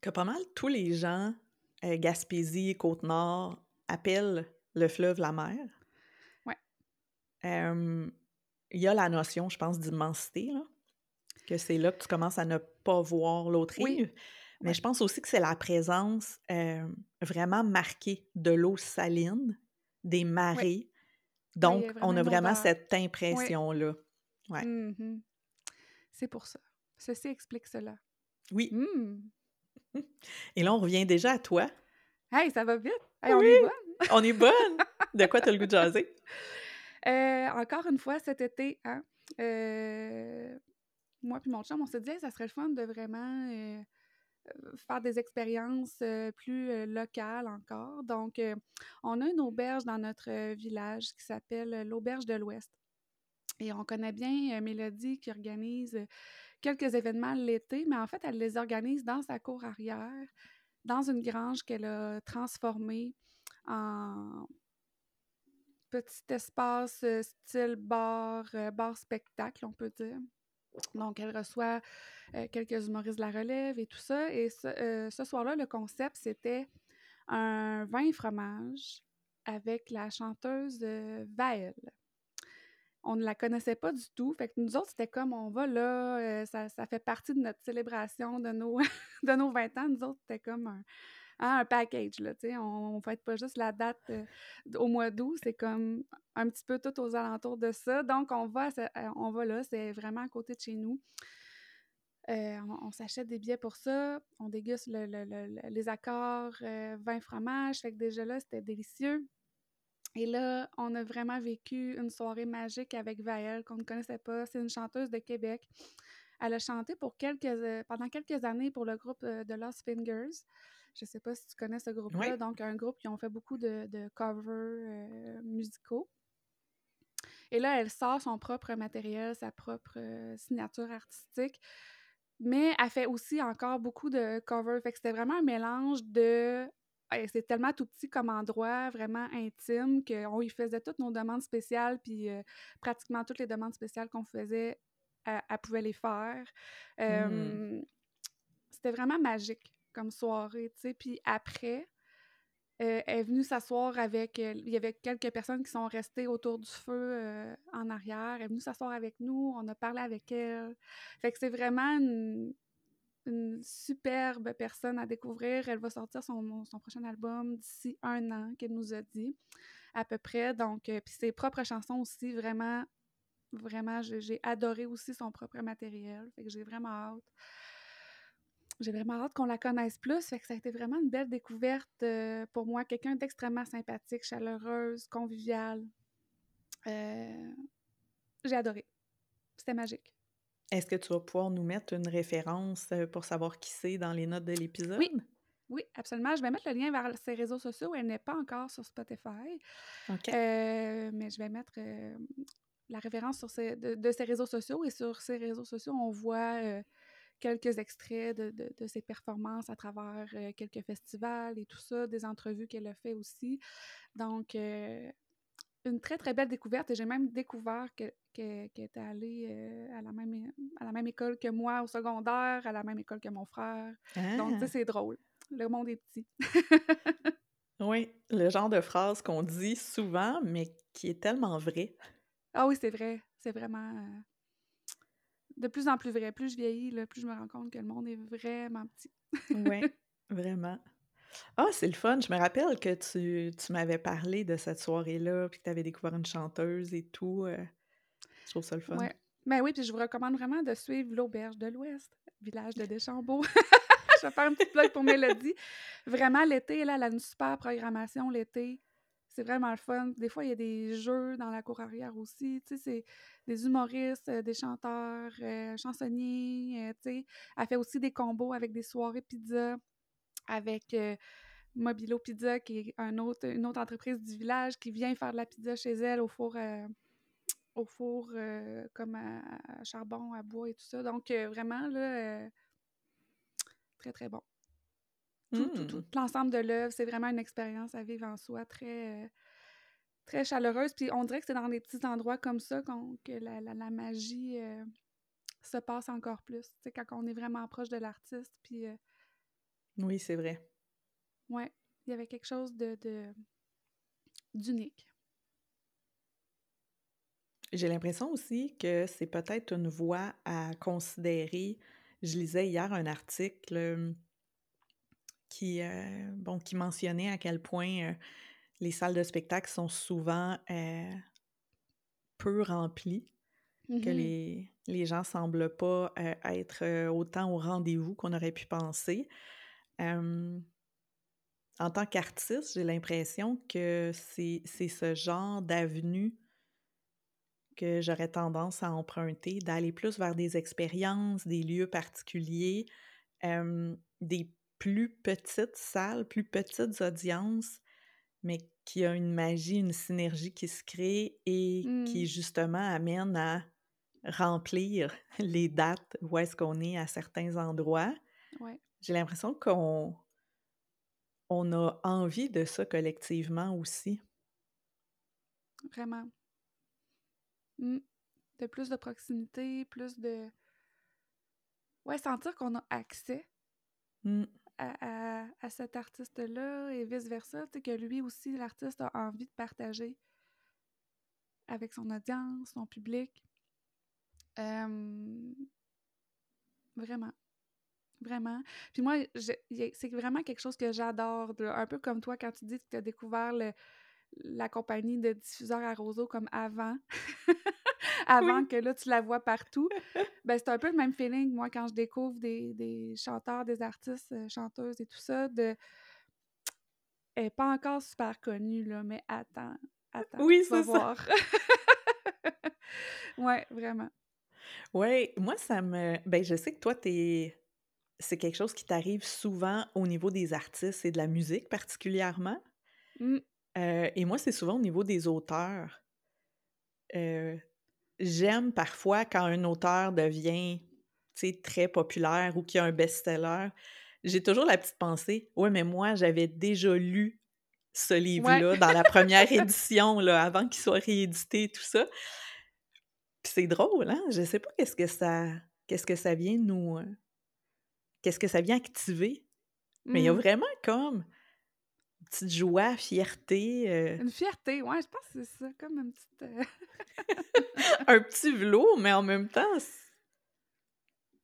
que pas mal tous les gens, euh, Gaspésie, Côte-Nord, appellent le fleuve la mer. Ouais. Euh, Il y a la notion, je pense, d'immensité, là, que c'est là que tu commences à ne pas voir l'autre Oui. rive. Mais Ouais. je pense aussi que c'est la présence euh, vraiment marquée de l'eau saline, des marées. Donc, on a vraiment cette impression-là. Ouais. Mhm. C'est pour ça. Ceci explique cela. Oui. Hmm. Et là, on revient déjà à toi. Hey, ça va vite! Hey, on est bonne! On est bonne! De quoi t'as le goût de jaser? Euh, encore une fois, cet été, hein, euh, moi puis mon chum, on dit, Hey, ça serait le fun de vraiment euh, euh, faire des expériences euh, plus locales encore. Donc, on a une auberge dans notre village qui s'appelle l'Auberge de l'Ouest. Et on connaît bien Mélodie qui organise quelques événements l'été, mais en fait, elle les organise dans sa cour arrière, dans une grange qu'elle a transformée en petit espace style bar, bar spectacle, on peut dire. Donc, elle reçoit quelques humoristes de la relève et tout ça. Et ce, soir-là, le concept, c'était un vin fromage avec la chanteuse euh, Vaël. On ne la connaissait pas du tout. Fait que nous autres, c'était comme on va là, ça, ça fait partie de notre célébration de nos, de nos 20 ans. Nous autres, c'était comme un, hein, un package. Là, tu sais. on ne fête pas juste la date euh, au mois d'août, c'est comme un petit peu tout aux alentours de ça. Donc, on va, euh, on va là, c'est vraiment à côté de chez nous. Euh, on, s'achète des billets pour ça, on déguste le- le- le- le- les accords vin fromage, fait que déjà là, c'était délicieux. Et là, on a vraiment vécu une soirée magique avec Vaël, qu'on ne connaissait pas. C'est une chanteuse de Québec. Elle a chanté pour quelques, pendant quelques années pour le groupe de Lost Fingers. Je ne sais pas si tu connais ce groupe-là. Oui. Donc, un groupe qui ont fait beaucoup de, de covers euh, musicaux. Et là, elle sort son propre matériel, sa propre euh, signature artistique. Mais elle fait aussi encore beaucoup de covers. Fait que c'était vraiment un mélange de c'est tellement tout petit comme endroit, vraiment intime, qu'on y faisait toutes nos demandes spéciales, puis euh, pratiquement toutes les demandes spéciales qu'on faisait, elle, elle pouvait les faire. Euh, C'était vraiment magique comme soirée, tu sais. Puis après, euh, elle est venue s'asseoir avec... euh, il y avait quelques personnes qui sont restées autour du feu euh, en arrière. Elle est venue s'asseoir avec nous, on a parlé avec elle. Fait que c'est vraiment une superbe personne à découvrir. Elle va sortir son, son prochain album d'ici un an, qu'elle nous a dit, à peu près. Donc, puis ses propres chansons aussi, vraiment, vraiment, j'ai adoré aussi son propre matériel. Fait que j'ai vraiment hâte. J'ai vraiment hâte qu'on la connaisse plus. Fait que ça a été vraiment une belle découverte euh, pour moi. Quelqu'un d'extrêmement sympathique, chaleureuse, conviviale. Euh, j'ai adoré. C'était magique. Est-ce que tu vas pouvoir nous mettre une référence euh, pour savoir qui c'est dans les notes de l'épisode? Oui. Oui, absolument. Je vais mettre le lien vers ses réseaux sociaux. Elle n'est pas encore sur Spotify. OK. Euh, mais je vais mettre la référence sur de, ses réseaux sociaux. Et sur ses réseaux sociaux, on voit quelques extraits de, de, ses performances à travers quelques festivals et tout ça, des entrevues qu'elle a fait aussi. Donc, une très, très belle découverte. Et j'ai même découvert qu'elle que, était allée euh, à, la même, à la même école que moi au secondaire, à la même école que mon frère. Donc, tu sais, ah! c'est drôle. Le monde est petit. oui, le genre de phrase qu'on dit souvent, mais qui est tellement vrai. Ah oui, c'est vrai. C'est vraiment euh, de plus en plus vrai. Plus je vieillis, là, plus je me rends compte que le monde est vraiment petit. oui, vraiment. Ah, c'est le fun. Je me rappelle que tu, tu m'avais parlé de cette soirée-là, puis que tu avais découvert une chanteuse et tout. Euh, je trouve ça le fun. Ouais. Ben oui, puis je vous recommande vraiment de suivre l'Auberge de l'Ouest, village de Deschambault. je vais faire un petit plug pour Mélodie. Vraiment, l'été, là, elle a une super programmation l'été. C'est vraiment le fun. Des fois, il y a des jeux dans la cour arrière aussi. Tu sais, c'est des humoristes, euh, des chanteurs, euh, chansonniers. tu sais. Elle fait aussi des combos avec des soirées pizza avec euh, Mobilo Pizza, qui est une autre entreprise du village qui vient faire de la pizza chez elle au four, euh, au four euh, comme à, charbon, à bois et tout ça. Donc, vraiment, là, très, très bon. Tout, tout, mmh. l'ensemble de l'œuvre, c'est vraiment une expérience à vivre en soi très, très chaleureuse. Puis on dirait que c'est dans des petits endroits comme ça que la, la, magie se passe encore plus. C'est quand on est vraiment proche de l'artiste, puis oui, c'est vrai. Oui, il y avait quelque chose de d'unique. J'ai l'impression aussi que c'est peut-être une voie à considérer. Je lisais hier un article qui, euh, bon, qui mentionnait à quel point euh, les salles de spectacle sont souvent euh, peu remplies, que mmh les, les gens semblent pas être autant au rendez-vous qu'on aurait pu penser. En tant qu'artiste, j'ai l'impression que c'est ce genre d'avenue que j'aurais tendance à emprunter, d'aller plus vers des expériences, des lieux particuliers, des plus petites salles, plus petites audiences, mais qui a une magie, une synergie qui se crée et qui mmh. justement amène à remplir les dates où est-ce qu'on est à certains endroits. Ouais. J'ai l'impression qu'on on a envie de ça collectivement aussi. Vraiment. Mmh. De plus de proximité, plus de. Ouais, sentir qu'on a accès mmh. À, à, cet artiste-là et vice-versa. Que lui aussi, l'artiste, a envie de partager avec son audience, son public. vraiment. Vraiment. Puis moi, c'est vraiment quelque chose que j'adore. Un peu comme toi, quand tu dis que tu as découvert la compagnie de diffuseurs à roseau comme avant, avant que là, tu la vois partout. ben, c'est un peu le même feeling, moi, quand je découvre des, chanteurs, des artistes, euh, chanteuses et tout ça, de... Elle n'est pas encore super connue, là, mais attends, attends, oui, tu vas voir. ouais, vraiment. Ouais, moi, ça me... Ben, je sais que toi, t'es c'est quelque chose qui t'arrive souvent au niveau des artistes et de la musique particulièrement. Mmh. Euh, et moi, c'est souvent au niveau des auteurs. Euh, j'aime parfois quand un auteur devient très populaire ou qu'il y a un best-seller. J'ai toujours la petite pensée, ouais, mais moi, j'avais déjà lu ce livre-là dans la première édition, là, avant qu'il soit réédité, tout ça. Puis c'est drôle, hein? Je sais pas qu'est-ce que ça qu'est-ce que ça vient nous, euh, qu'est-ce que ça vient activer. Mais il y a mmh. vraiment comme petite joie, fierté. Euh une fierté, ouais, je pense que c'est ça, comme une petite. Euh un petit velours, mais en même temps,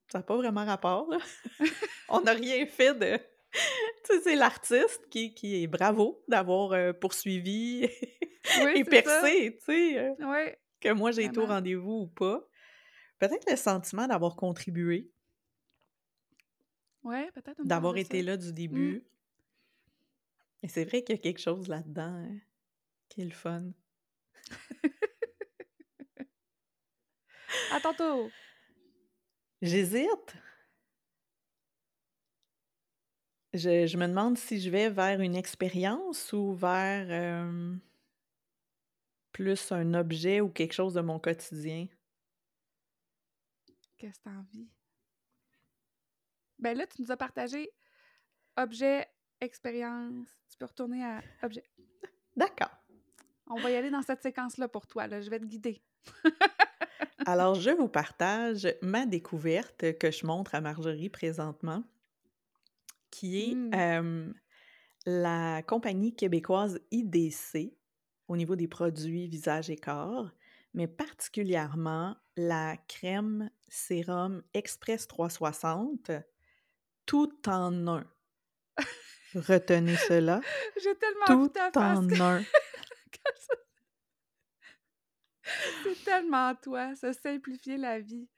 Ça n'a pas vraiment rapport, là. On n'a rien fait de... Tu sais, c'est l'artiste qui, qui est bravo d'avoir euh, poursuivi Oui, et percé, tu sais, euh, Oui, que moi j'ai été au rendez-vous ou pas. Peut-être le sentiment d'avoir contribué, Ouais, peut-être d'avoir été là du début. Et c'est vrai qu'il y a quelque chose là-dedans hein, qui est le fun. À ton tour. J'hésite. Je, je me demande si je vais vers une expérience ou vers euh, plus un objet ou quelque chose de mon quotidien. Qu'est-ce que t'as envie? Ben là, tu nous as partagé objet, expérience. Tu peux retourner à objet. D'accord. On va y aller dans cette séquence-là pour toi. Là. Je vais te guider. Alors, je vous partage ma découverte que je montre à Marjorie présentement, qui est Mm. euh, la compagnie québécoise IDC au niveau des produits visage et corps, mais particulièrement la crème sérum Express 360, tout en un. Retenez cela, J'ai tellement tout en un. C'est tellement toi, se simplifier la vie.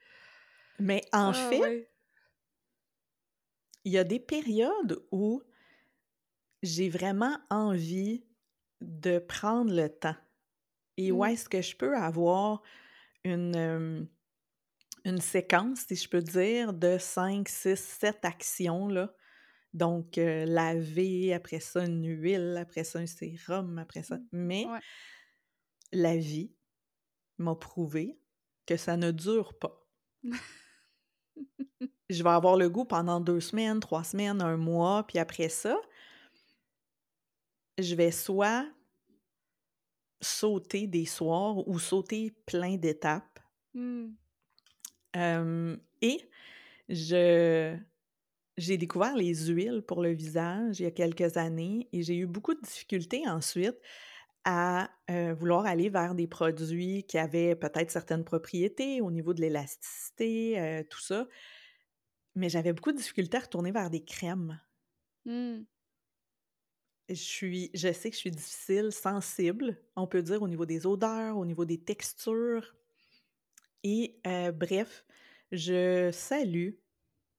Mais en Ah, fait, il y a des périodes où j'ai vraiment envie de prendre le temps. Et où Mm. est-ce que je peux avoir une, euh, une séquence, si je peux dire, de 5, 6, 7 actions, là. Donc, euh, laver, après ça, une huile, après ça, un sérum, après ça. Mais Ouais. la vie m'a prouvé que ça ne dure pas. je vais avoir le goût pendant deux semaines, trois semaines, un mois, puis après ça, je vais soit sauter des soirs ou sauter plein d'étapes. Mm. Euh, et je j'ai découvert les huiles pour le visage il y a quelques années et j'ai eu beaucoup de difficultés ensuite à euh, vouloir aller vers des produits qui avaient peut-être certaines propriétés au niveau de l'élasticité, euh, tout ça. Mais j'avais beaucoup de difficultés à retourner vers des crèmes. Mm. Je, suis, je sais que je suis difficile, sensible, on peut dire, au niveau des odeurs, au niveau des textures. Et euh, bref, je salue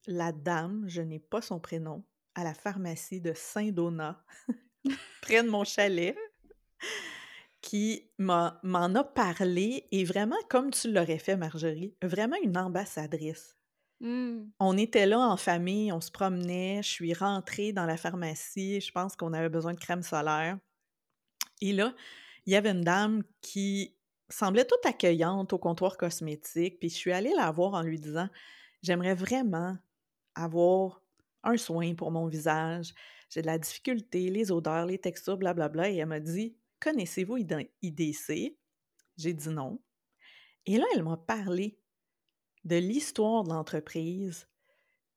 la dame, je n'ai pas son prénom, à la pharmacie de Saint-Donat, près de mon chalet, qui m'en a parlé et vraiment, comme tu l'aurais fait, Marjorie, vraiment une ambassadrice. Mm. On était là en famille, on se promenait, je suis rentrée dans la pharmacie, je pense qu'on avait besoin de crème solaire. Et là, il y avait une dame qui semblait toute accueillante au comptoir cosmétique, puis je suis allée la voir en lui disant J'aimerais vraiment avoir un soin pour mon visage. J'ai de la difficulté, les odeurs, les textures, blablabla. Et elle m'a dit Connaissez-vous ID- IDC J'ai dit non. Et là, elle m'a parlé de l'histoire de l'entreprise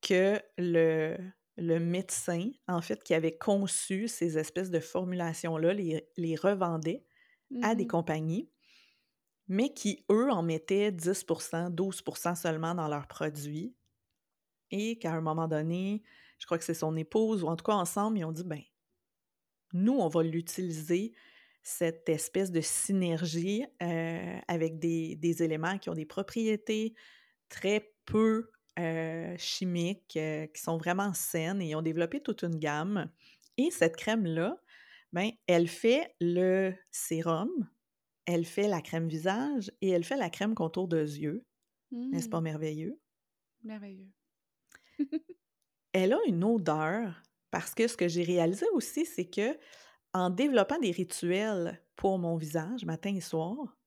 que le, le médecin, en fait, qui avait conçu ces espèces de formulations-là, les, les revendait à des Mhm. compagnies, mais qui, eux, en mettaient 10% 12% seulement dans leurs produits. Et qu'à un moment donné, je crois que c'est son épouse, ou en tout cas ensemble, ils ont dit, ben, nous, on va l'utiliser, cette espèce de synergie euh, avec des, des éléments qui ont des propriétés très peu euh, chimiques, euh, qui sont vraiment saines, et ils ont développé toute une gamme. Et cette crème-là, ben, elle fait le sérum, elle fait la crème visage et elle fait la crème contour de yeux. N'est-ce pas Mm. merveilleux? Merveilleux. Elle a une odeur parce que ce que j'ai réalisé aussi, c'est que en développant des rituels pour mon visage matin et soir,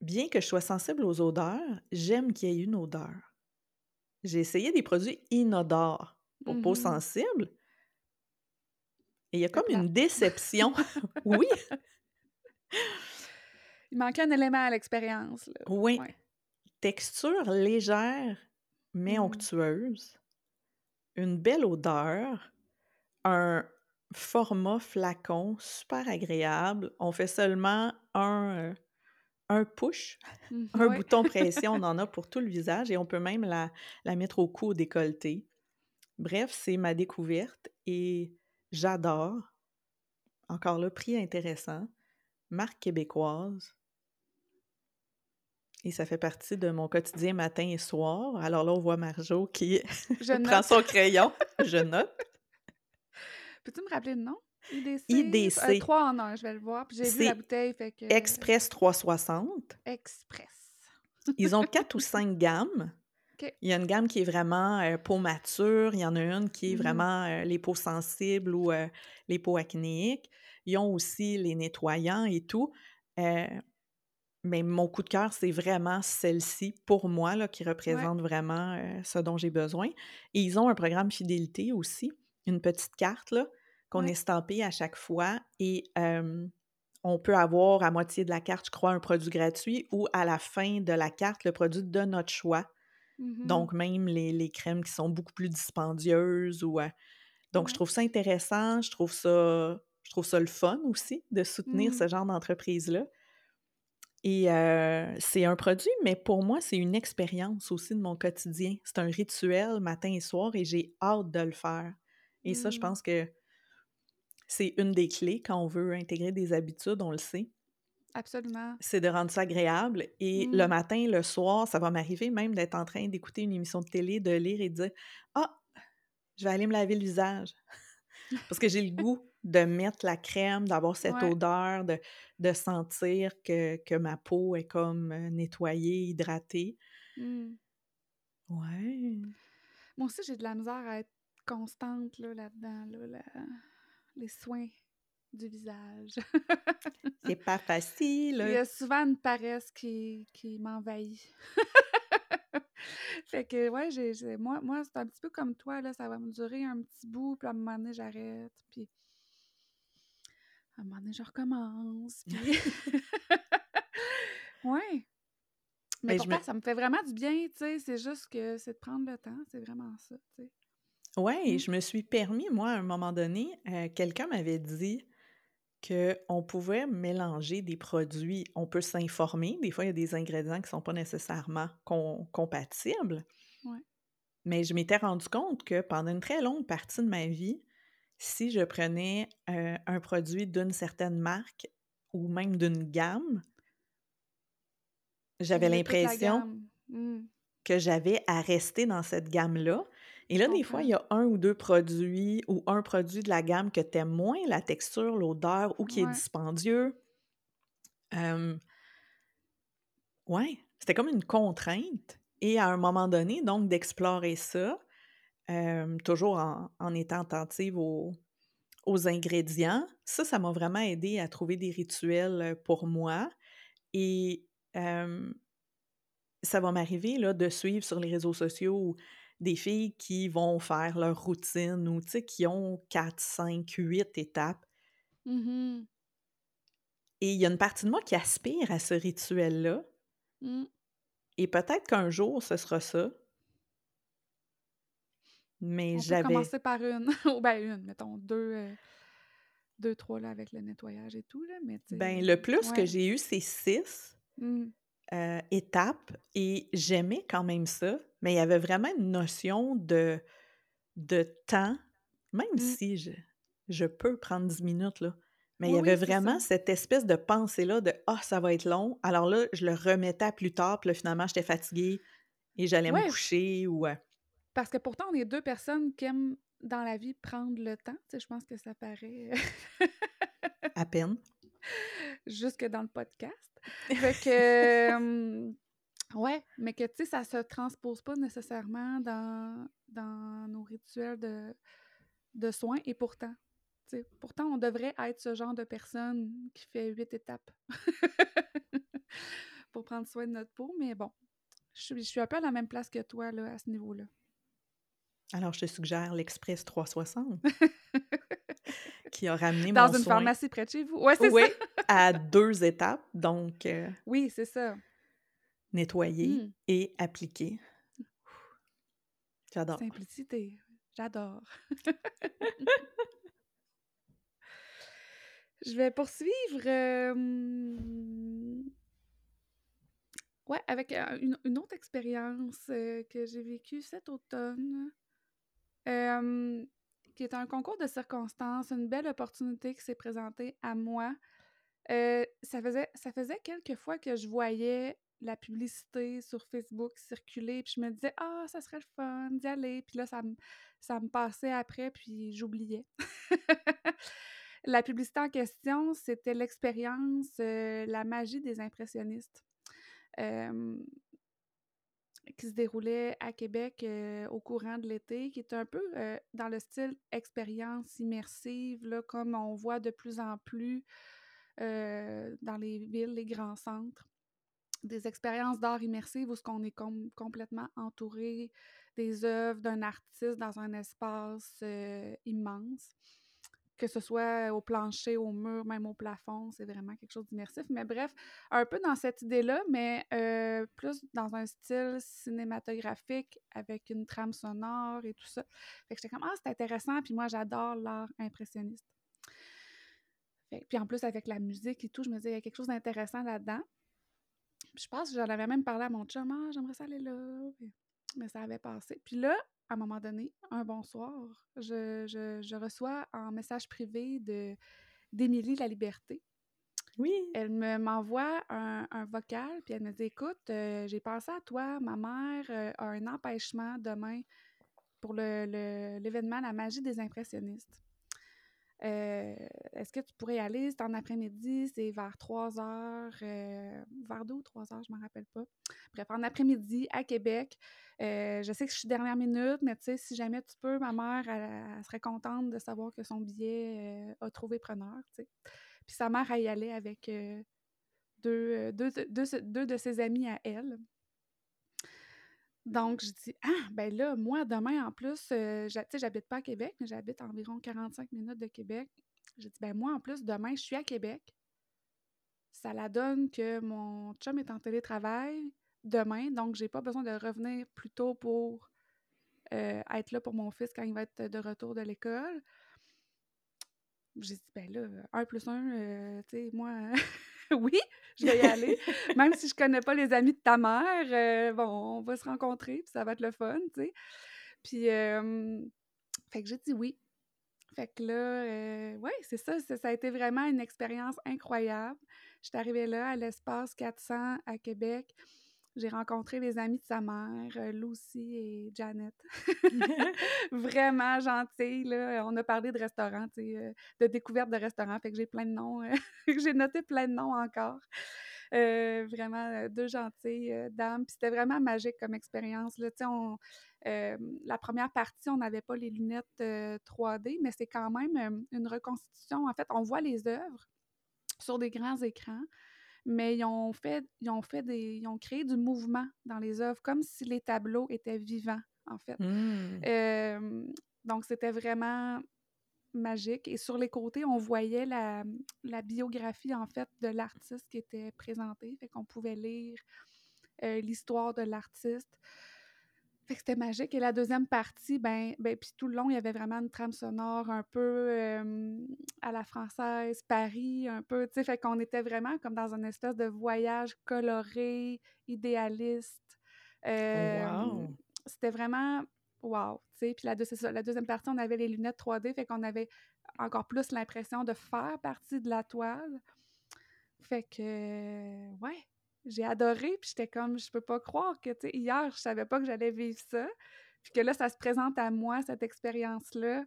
bien que je sois sensible aux odeurs, j'aime qu'il y ait une odeur. J'ai essayé des produits inodores pour peau Mhm. sensible et il y a comme une déception. oui, Il manquait un élément à l'expérience. oui. Ouais. Texture légère mais Mm. onctueuse, une belle odeur, un format flacon super agréable. On fait seulement un, euh, un push, Mmh, un ouais. bouton pression, on en a pour tout le visage et on peut même la, la mettre au cou, au décolleté. Bref, c'est ma découverte et j'adore. Encore là, prix intéressant. Marque québécoise. Et ça fait partie de mon quotidien matin et soir. Alors là, on voit Marjo qui Je prend son crayon. Je note. Peux-tu me rappeler le nom? IDC? IDC. Euh, 3 en 1, je vais le voir. Puis j'ai vu la bouteille, fait que... Express 360. Express. Ils ont quatre ou cinq gammes. Il y a une gamme qui est vraiment euh, peau mature. Il y en a une qui est Mhm. vraiment euh, les peaux sensibles ou euh, les peaux acnéiques. Ils ont aussi les nettoyants et tout. Mais mon coup de cœur, c'est vraiment celle-ci pour moi, là, qui représente vraiment euh, ce dont j'ai besoin. Et ils ont un programme fidélité aussi, une petite carte là, qu'on Ouais. est stampé à chaque fois. Et euh, on peut avoir à moitié de la carte, je crois, un produit gratuit ou à la fin de la carte, le produit de notre choix. Mhm. Donc, même les, les crèmes qui sont beaucoup plus dispendieuses ou. euh, donc, je trouve ça intéressant, je trouve ça, je trouve ça le fun aussi de soutenir Mhm. ce genre d'entreprise-là. Et euh, c'est un produit, mais pour moi, c'est une expérience aussi de mon quotidien. C'est un rituel matin et soir et j'ai hâte de le faire. Et ça, je Mm. pense que c'est une des clés quand on veut intégrer des habitudes, on le sait Absolument. c'est de rendre ça agréable. Et le Mm. matin, le soir, ça va m'arriver même d'être en train d'écouter une émission de télé, de lire et de dire Ah, je vais aller me laver le visage. Parce que j'ai le goût de mettre la crème, d'avoir cette Ouais. odeur, de, de sentir que, que ma peau est comme euh, nettoyée, hydratée. Mm. Ouais. Moi aussi, j'ai de la misère à être constante là, là-dedans, là, les soins du visage. C'est pas Il y facile. a souvent une paresse qui, qui m'envahit. fait que, ouais, j'ai, j'ai- moi, moi c'est un petit peu comme toi, là, ça va me durer un petit bout, puis à un moment donné, j'arrête, puis à un moment donné, je recommence, puis... ouais. Mais Ben, pourtant, me- ça me fait vraiment du bien, tu sais, c'est juste que c'est de prendre le temps, c'est vraiment ça, tu sais. Ouais, Mm. je me suis permis, moi, à un moment donné, euh, quelqu'un m'avait dit qu'on pouvait mélanger des produits. On peut s'informer. Des fois, il y a des ingrédients qui ne sont pas nécessairement com- compatibles. Ouais. Mais je m'étais rendu compte que pendant une très longue partie de ma vie, si je prenais euh, un produit d'une certaine marque ou même d'une gamme, j'avais l'impression gamme. Mm. que j'avais à rester dans cette gamme-là. Et là, des fois, il y a un ou deux produits ou un produit de la gamme que tu aimes moins, la texture, l'odeur, ou qui est dispendieux. Euh, ouais, c'était comme une contrainte. Et à un moment donné, donc, d'explorer ça, euh, toujours en, en étant attentive aux, aux ingrédients, ça, ça m'a vraiment aidé à trouver des rituels pour moi. Et euh, ça va m'arriver là, de suivre sur les réseaux sociaux des filles qui vont faire leur routine ou qui ont 4, 5, 8 étapes. Mhm. Et il y a une partie de moi qui aspire à ce rituel-là. Mm. Et peut-être qu'un jour, ce sera ça. Mais j'avais. commencer par une, ou ben une, mettons, deux, euh, deux, trois, là, avec le nettoyage et tout, là, mais Ben, le plus que j'ai eu, c'est 6 Mm. euh, étapes. Et j'aimais quand même ça. Mais il y avait vraiment une notion de, de temps, même Mm. si je, je peux prendre 10 minutes, là. Mais il y avait oui, vraiment ça. cette espèce de pensée-là de Ah, ça va être long. Alors là, je le remettais à plus tard, puis là, finalement, j'étais fatiguée et j'allais me coucher ou. euh, parce que pourtant, on est deux personnes qui aiment dans la vie prendre le temps. Tu sais, je pense que ça paraît à peine. jusque dans le podcast. Fait que, euh, ouais, mais que, tu sais, ça se transpose pas nécessairement dans, dans nos rituels de, de soins. Et pourtant, tu sais, pourtant, on devrait être ce genre de personne qui fait huit étapes pour prendre soin de notre peau. Mais bon, je suis, je suis un peu à la même place que toi, là, à ce niveau-là. Alors, je te suggère l'Express 360 qui a ramené Dans mon une soin. pharmacie près de chez vous. Ouais, c'est Oui, ça. à deux étapes. Donc, euh, Oui, c'est ça. nettoyer Mm. et appliquer. J'adore. Simplicité. J'adore. Je vais poursuivre. euh, Ouais, avec euh, une, une autre expérience euh, que j'ai vécue cet automne, euh, qui est un concours de circonstances, une belle opportunité qui s'est présentée à moi. Euh, ça faisait, ça faisait quelques fois que je voyais la publicité sur Facebook circuler, puis je me disais, ah, ça serait le fun d'y aller. Puis là, ça me, ça me passait après, puis j'oubliais. la publicité en question, c'était l'expérience euh, La magie des impressionnistes. Qui se déroulait à Québec euh, au courant de l'été, qui est un peu euh, dans le style expérience immersive, là, comme on voit de plus en plus euh, dans les villes, les grands centres. Des expériences d'art immersive où ce qu'on est com- complètement entouré des œuvres d'un artiste dans un espace immense que ce soit au plancher, au mur, même au plafond, c'est vraiment quelque chose d'immersif. Mais bref, un peu dans cette idée-là, mais euh, plus dans un style cinématographique avec une trame sonore et tout ça. Fait que j'étais comme, ah, c'est intéressant, puis moi, j'adore l'art impressionniste. Puis en plus, avec la musique et tout, je me disais, il y a quelque chose d'intéressant là-dedans. Puis je pense que j'en avais même parlé à mon chum, ah, j'aimerais ça aller là. Mais ça avait passé. Puis là, à un moment donné, un bonsoir, je, je, je reçois en message privé de d'Émilie La Liberté. Oui. Elle me m'envoie un, un vocal, puis elle me dit Écoute, euh, j'ai pensé à toi, ma mère euh, a un empêchement demain pour le- le- l'événement La magie des impressionnistes. Euh, Est-ce que tu pourrais y aller? C'est en après-midi, c'est vers 3 heures, euh, vers 2 ou 3 heures, je ne me rappelle pas. Bref, en après-midi à Québec. Euh, je sais que je suis dernière minute, mais tu sais, si jamais tu peux, ma mère, elle, serait contente de savoir que son billet a trouvé preneur. Puis sa mère, elle y allait avec deux, deux, deux, deux de ses amis à elle. Donc, je dis, ah, ben là, moi, demain, en plus, euh, tu sais, j'habite pas à Québec, mais j'habite environ 45 minutes de Québec. J'ai dit, ben moi, en plus, demain, je suis à Québec. Ça la donne que mon chum est en télétravail demain, donc j'ai pas besoin de revenir plus tôt pour euh, être là pour mon fils quand il va être de retour de l'école. J'ai dit, ben là, un plus un, euh, tu sais, moi, oui, je vais y aller. Même si je connais pas les amis de ta mère, euh, bon, on va se rencontrer, puis ça va être le fun, tu sais. Puis, euh, fait que j'ai dit oui. Fait que là, euh, ouais, c'est ça, ça, ça a été vraiment une expérience incroyable. J'étais arrivée là, à l'espace 400 à Québec. J'ai rencontré les amis de sa mère, euh, Lucy et Janet. Vraiment gentilles, là. On a parlé de restaurants, euh, de découverte de restaurants. Fait que j'ai plein de noms. euh, j'ai noté plein de noms encore. Euh, vraiment, deux gentilles euh, dames. Puis c'était vraiment magique comme expérience, là. On... euh, la première partie, on n'avait pas les lunettes euh, 3D, mais c'est quand même une reconstitution. En fait, on voit les œuvres sur des grands écrans, mais ils ont fait, ils ont fait des, ils ont créé du mouvement dans les œuvres, comme si les tableaux étaient vivants, en fait. Euh, donc, c'était vraiment magique. Et sur les côtés, on voyait la, la biographie, en fait, de l'artiste qui était présentée. Fait qu'on pouvait lire euh, l'histoire de l'artiste. Fait que c'était magique. Et la deuxième partie, ben, ben puis tout le long, il y avait vraiment une trame sonore un peu euh, à la française, Paris, un peu, tu sais, fait qu'on était vraiment comme dans une espèce de voyage coloré, idéaliste. Euh, wow. C'était vraiment wow, tu sais. Puis la, deux- c'est ça, la deuxième partie, on avait les lunettes 3D, fait qu'on avait encore plus l'impression de faire partie de la toile. Fait que, ouais, j'ai adoré, puis j'étais comme, je peux pas croire que, tu sais, hier, je savais pas que j'allais vivre ça, puis que là, ça se présente à moi, cette expérience-là,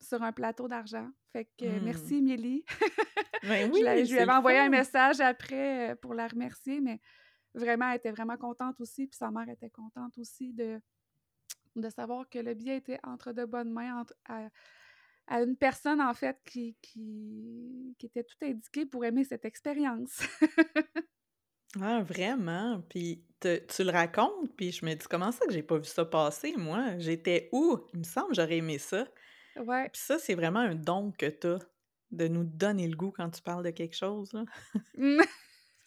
sur un plateau d'argent. Fait que, Hmm. merci, Émilie. Ben je, oui, je lui avais envoyé un message après euh, pour la remercier, mais vraiment, elle était vraiment contente aussi, puis sa mère était contente aussi de, de savoir que le billet était entre de bonnes mains, entre, à, à une personne, en fait, qui, qui, qui était tout indiquée pour aimer cette expérience. Ah, vraiment? Puis te- tu le racontes, puis je me dis, comment ça que j'ai pas vu ça passer, moi? J'étais où? Il me semble que j'aurais aimé ça. ouais. Puis ça, c'est vraiment un don que t'as, de nous donner le goût quand tu parles de quelque chose, là.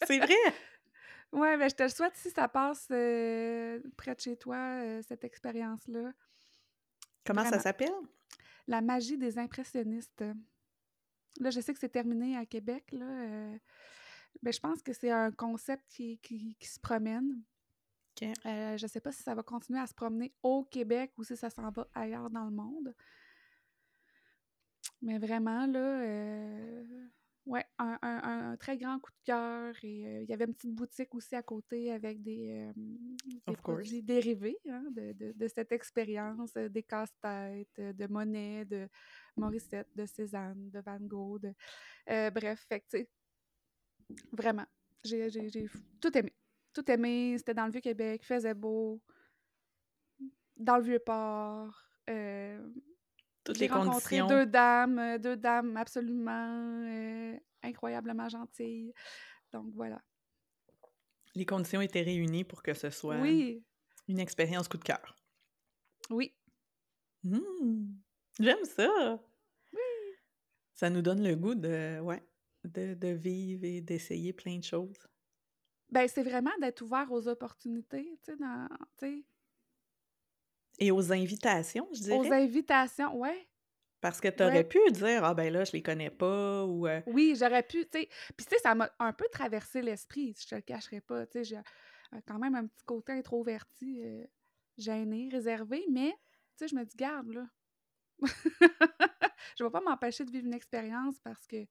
C'est vrai! ouais, ben, je te le souhaite si ça passe euh, près de chez toi, euh, cette expérience-là. Comment ça Vraiment. s'appelle? La magie des impressionnistes. Là, je sais que c'est terminé à Québec, là. euh, Ben, je pense que c'est un concept qui, qui, qui se promène. Euh, je ne sais pas si ça va continuer à se promener au Québec ou si ça s'en va ailleurs dans le monde. Mais vraiment, là, euh, ouais, un, un- un très grand coup de cœur. Et euh, il y avait une petite boutique aussi à côté avec des, des produits dérivés hein, de, de- de cette expérience, des casse-têtes, de Monet, de Morissette, de Cézanne, de Van Gogh. de- bref, fait vraiment, j'ai tout aimé. Tout aimé. C'était dans le Vieux-Québec, faisait beau, dans le Vieux-Port. euh, Toutes les conditions. deux dames, euh, deux dames absolument euh, incroyablement gentilles. Donc voilà. Les conditions étaient réunies pour que ce soit Oui, une expérience coup de cœur. oui, Mmh, J'aime ça! Ça nous donne le goût de, ouais, de, de vivre et d'essayer plein de choses? ben c'est vraiment d'être ouvert aux opportunités, tu sais, dans, Et aux invitations, je aux dirais. invitations, ouais. Parce que tu aurais Ouais. pu dire, ah ben là, je les connais pas, ou. euh, Oui, j'aurais pu, tu sais. Puis, tu sais, ça m'a un peu traversé l'esprit, je te le cacherai pas. Tu sais, j'ai euh, quand même un petit côté introverti, euh, gêné, réservé, mais, tu sais, je me dis, garde, là. je vais pas m'empêcher de vivre une expérience parce que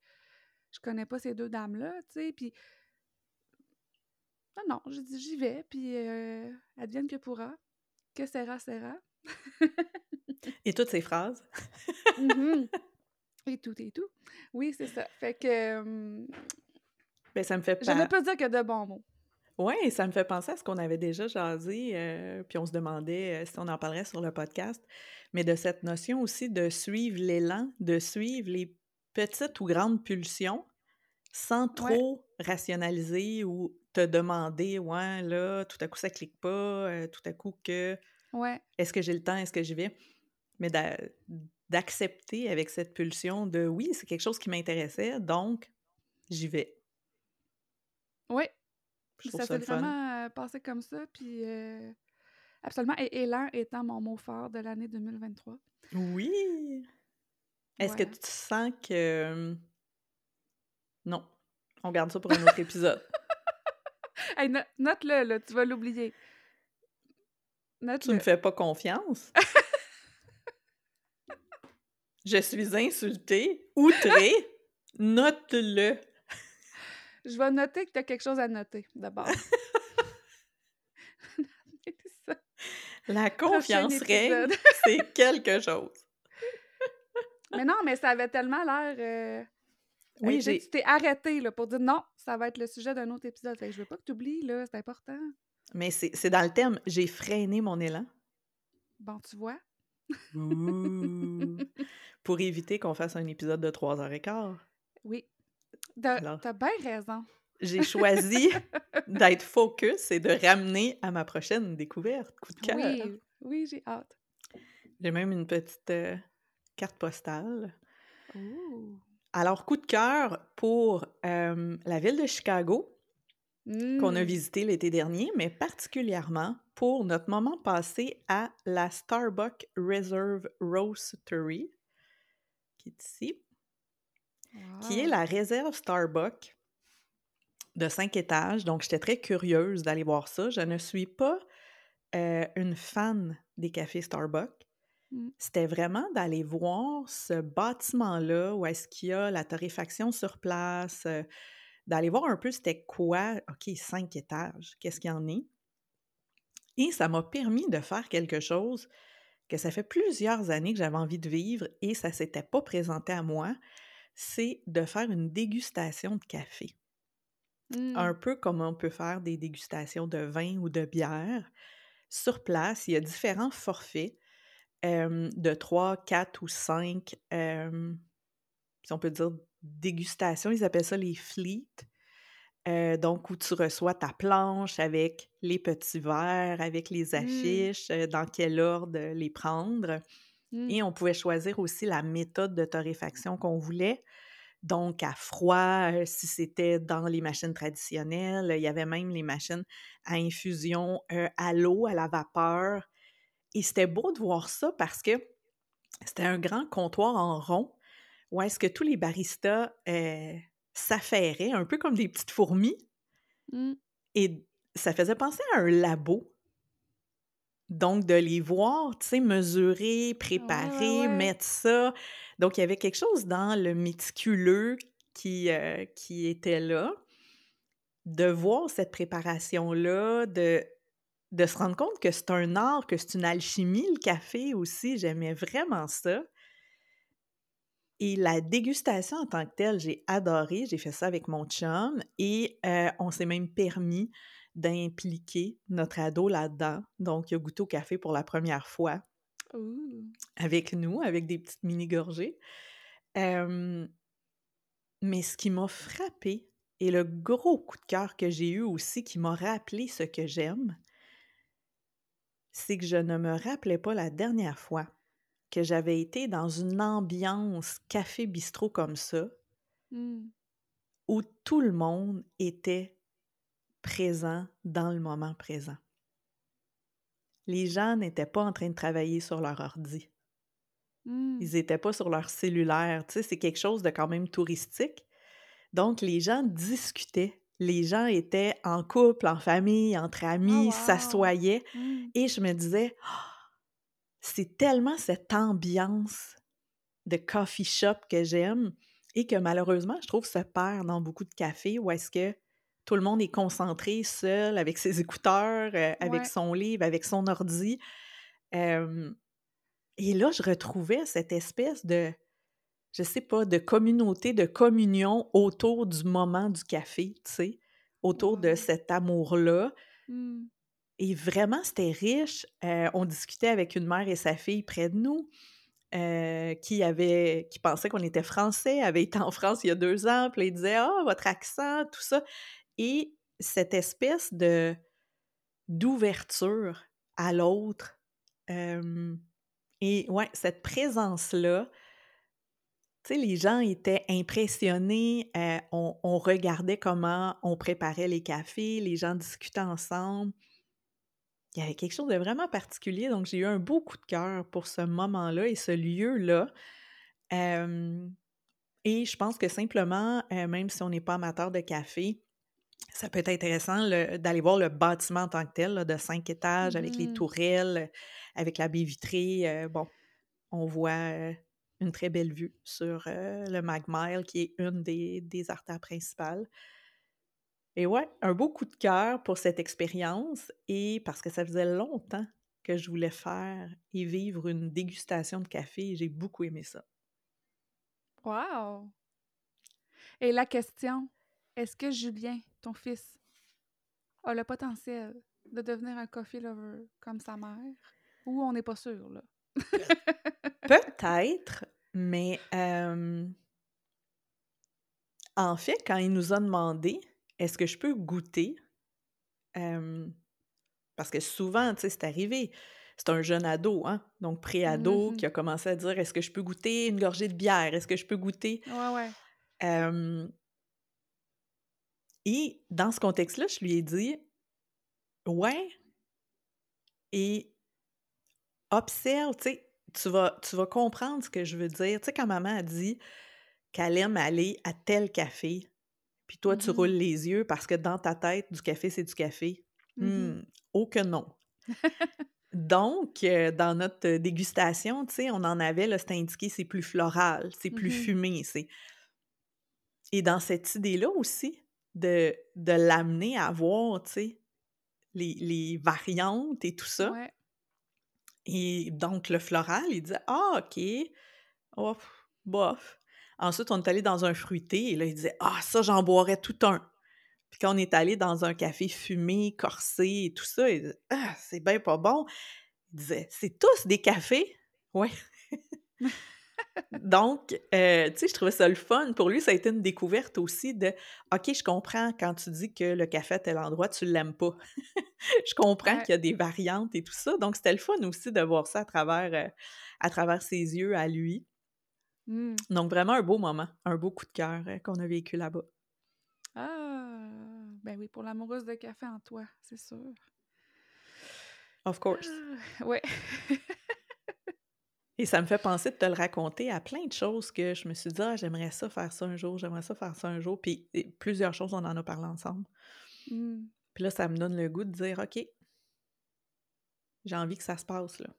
je connais pas ces deux dames-là, tu sais. Puis, non, non, je dis, j'y vais, puis euh, advienne que pourra. Que sera, sera. Et toutes ces phrases? Mhm. Et tout, et tout. Oui, c'est ça. Fait que hum, Ben, ça me fait je ne pas. peux dire que de bons mots. Ouais, ça me fait penser à ce qu'on avait déjà jasé, euh, puis on se demandait euh, si on en parlerait sur le podcast, mais de cette notion aussi de suivre l'élan, de suivre les petites ou grandes pulsions sans Ouais. trop rationaliser ou te demander, ouais, là, tout à coup ça clique pas, euh, tout à coup que Ouais. est-ce que j'ai le temps, est-ce que j'y vais? Mais d'a- d'accepter avec cette pulsion de oui, c'est quelque chose qui m'intéressait, donc j'y vais. Trouve Ça ça vraiment euh, passé comme ça, puis euh, absolument. Et élan étant mon mot fort de l'année 2023. Oui! Est-ce que tu sens que... Non, on garde ça pour un autre épisode. Hey, no- note-le, là, tu vas l'oublier. Tu me Note-le. fais pas confiance? Je suis insultée, outrée. Note-le. Je vais noter que tu as quelque chose à noter, d'abord. La confiance règne, c'est quelque chose. Mais non, mais ça avait tellement l'air... euh, Oui, hey, j'ai... Tu t'es arrêté là, pour dire non, ça va être le sujet d'un autre épisode. Fait que je veux pas que tu oublies, là, c'est important. Mais c'est dans le thème, j'ai freiné mon élan. Bon, tu vois. Pour éviter qu'on fasse un épisode de 3h15. Oui. T'as bien raison. J'ai choisi d'être focus et de ramener à ma prochaine découverte. Coup de cœur. Oui, oui, j'ai hâte. J'ai même une petite euh, carte postale. Alors, coup de cœur pour euh, la ville de Chicago, qu'on a Mm. visité l'été dernier, mais particulièrement pour notre moment passé à la Starbucks Reserve Roastery, qui est ici, qui est Wow. la réserve Starbucks de cinq étages. Donc, j'étais très curieuse d'aller voir ça. Je ne suis pas euh, une fan des cafés Starbucks. Mm. C'était vraiment d'aller voir ce bâtiment-là, où est-ce qu'il y a la torréfaction sur place, euh, d'aller voir un peu c'était quoi, OK, cinq étages, qu'est-ce qu'il y en est. Et ça m'a permis de faire quelque chose que ça fait plusieurs années que j'avais envie de vivre et ça s'était pas présenté à moi, c'est de faire une dégustation de café. Un Mm. peu comme on peut faire des dégustations de vin ou de bière. Sur place, il y a différents forfaits euh, de 3, 4 ou 5, euh, si on peut dire dégustations, ils appellent ça les fleets. Euh, donc, où tu reçois ta planche avec les petits verres, avec les Mm. affiches, dans quel ordre les prendre. Mm. Et on pouvait choisir aussi la méthode de torréfaction qu'on voulait. Donc, à froid, si c'était dans les machines traditionnelles, il y avait même les machines à infusion à l'eau, à la vapeur. Et c'était beau de voir ça parce que c'était un grand comptoir en rond où est-ce que tous les baristas euh, s'affairaient, un peu comme des petites fourmis. Mmh. Et ça faisait penser à un labo. Donc, de les voir, tu sais, mesurer, préparer, ouais. mettre ça. Donc, il y avait quelque chose dans le méticuleux qui, euh, qui était là. De voir cette préparation-là, de, de se rendre compte que c'est un art, que c'est une alchimie, le café aussi. J'aimais vraiment ça. Et la dégustation en tant que telle, j'ai adoré. J'ai fait ça avec mon chum et euh, on s'est même permis d'impliquer notre ado là-dedans. Donc, il a goûté au café pour la première fois avec nous, avec des petites mini-gorgées. Euh, mais ce qui m'a frappé et le gros coup de cœur que j'ai eu aussi, qui m'a rappelé ce que j'aime, c'est que je ne me rappelais pas la dernière fois que j'avais été dans une ambiance café-bistrot comme ça, Mmh. où tout le monde était présent dans le moment présent. Les gens n'étaient pas en train de travailler sur leur ordi. Mmh. Ils n'étaient pas sur leur cellulaire. Tu sais, c'est quelque chose de quand même touristique. Donc, les gens discutaient. Les gens étaient en couple, en famille, entre amis, wow. s'assoyaient. Mmh. Et je me disais, Ah, c'est tellement cette ambiance de coffee shop que j'aime et que malheureusement, je trouve se perd dans beaucoup de cafés où est-ce que tout le monde est concentré seul avec ses écouteurs, euh, avec Ouais. son livre, avec son ordi. Euh, et là, je retrouvais cette espèce de, je sais pas, de communauté, de communion autour du moment du café, tu sais, autour de cet amour-là. Mmh. Et vraiment, c'était riche. Euh, on discutait avec une mère et sa fille près de nous euh, qui, avait, qui pensait qu'on était français, avait été en France il y a deux ans, puis ils disaient Ah, votre accent, tout ça. Et cette espèce de d'ouverture à l'autre. euh, et ouais, cette présence-là, tu sais, les gens étaient impressionnés. euh, on, on regardait comment on préparait les cafés, les gens discutaient ensemble. Il y avait quelque chose de vraiment particulier, donc j'ai eu un beau coup de cœur pour ce moment-là et ce lieu-là. Euh, et je pense que simplement, euh, même si on n'est pas amateur de café, ça peut être intéressant le- d'aller voir le bâtiment en tant que tel, là, de cinq étages, avec les Mhm. tourelles, avec la baie vitrée. euh, bon, on voit une très belle vue sur euh, le Magmile, qui est une des, des artères principales. Et ouais, un beau coup de cœur pour cette expérience et parce que ça faisait longtemps que je voulais faire et vivre une dégustation de café j'ai beaucoup aimé ça. Wow! Et la question, est-ce que Julien, ton fils, a le potentiel de devenir un coffee lover comme sa mère? Ou on n'est pas sûr, là? Peut-être, mais euh, en fait, quand il nous a demandé est-ce que je peux goûter, euh, parce que souvent, tu sais, c'est arrivé, c'est un jeune ado, hein, donc pré-ado, Mhm. qui a commencé à dire est-ce que je peux goûter une gorgée de bière, est-ce que je peux goûter? Ouais, ouais. Euh, et dans ce contexte-là, je lui ai dit ouais, et observe, tu sais, tu vas, tu vas comprendre ce que je veux dire. Tu sais, quand maman a dit qu'elle aime aller à tel café, puis toi, tu Mhm. roules les yeux parce que dans ta tête, du café, c'est du café. Hmm, oh que non. Donc, euh, dans notre dégustation, tu sais, on en avait, là, c'était indiqué, c'est plus floral, c'est plus Mhm. fumé, c'est... Et dans cette idée-là aussi, de, de l'amener à voir, tu sais, les, les variantes et tout ça. Ouais. Et donc, le floral, il disait Ah, OK. Oh, bof. Ensuite, on est allé dans un fruité et là, il disait Ah, ça, j'en boirais tout un. Puis quand on est allé dans un café fumé, corsé et tout ça, il disait Ah, c'est bien pas bon. Il disait C'est tous des cafés. Ouais. Donc, euh, tu sais, je trouvais ça le fun. Pour lui, ça a été une découverte aussi de OK, je comprends quand tu dis que le café à tel endroit, tu l'aimes pas. je comprends Ouais. qu'il y a des variantes et tout ça. Donc, c'était le fun aussi de voir ça à travers, euh, à travers ses yeux à lui. Mm. Donc, vraiment un beau moment, un beau coup de cœur euh, qu'on a vécu là-bas. Ah! Ben oui, pour l'amoureuse de café en toi, c'est sûr. Of course. Ah, ouais. Et ça me fait penser de te le raconter à plein de choses que je me suis dit: «Ah, j'aimerais ça faire ça un jour, j'aimerais ça faire ça un jour», puis plusieurs choses, on en a parlé ensemble. Mmh. Puis là, ça me donne le goût de dire: «OK, j'ai envie que ça se passe, là.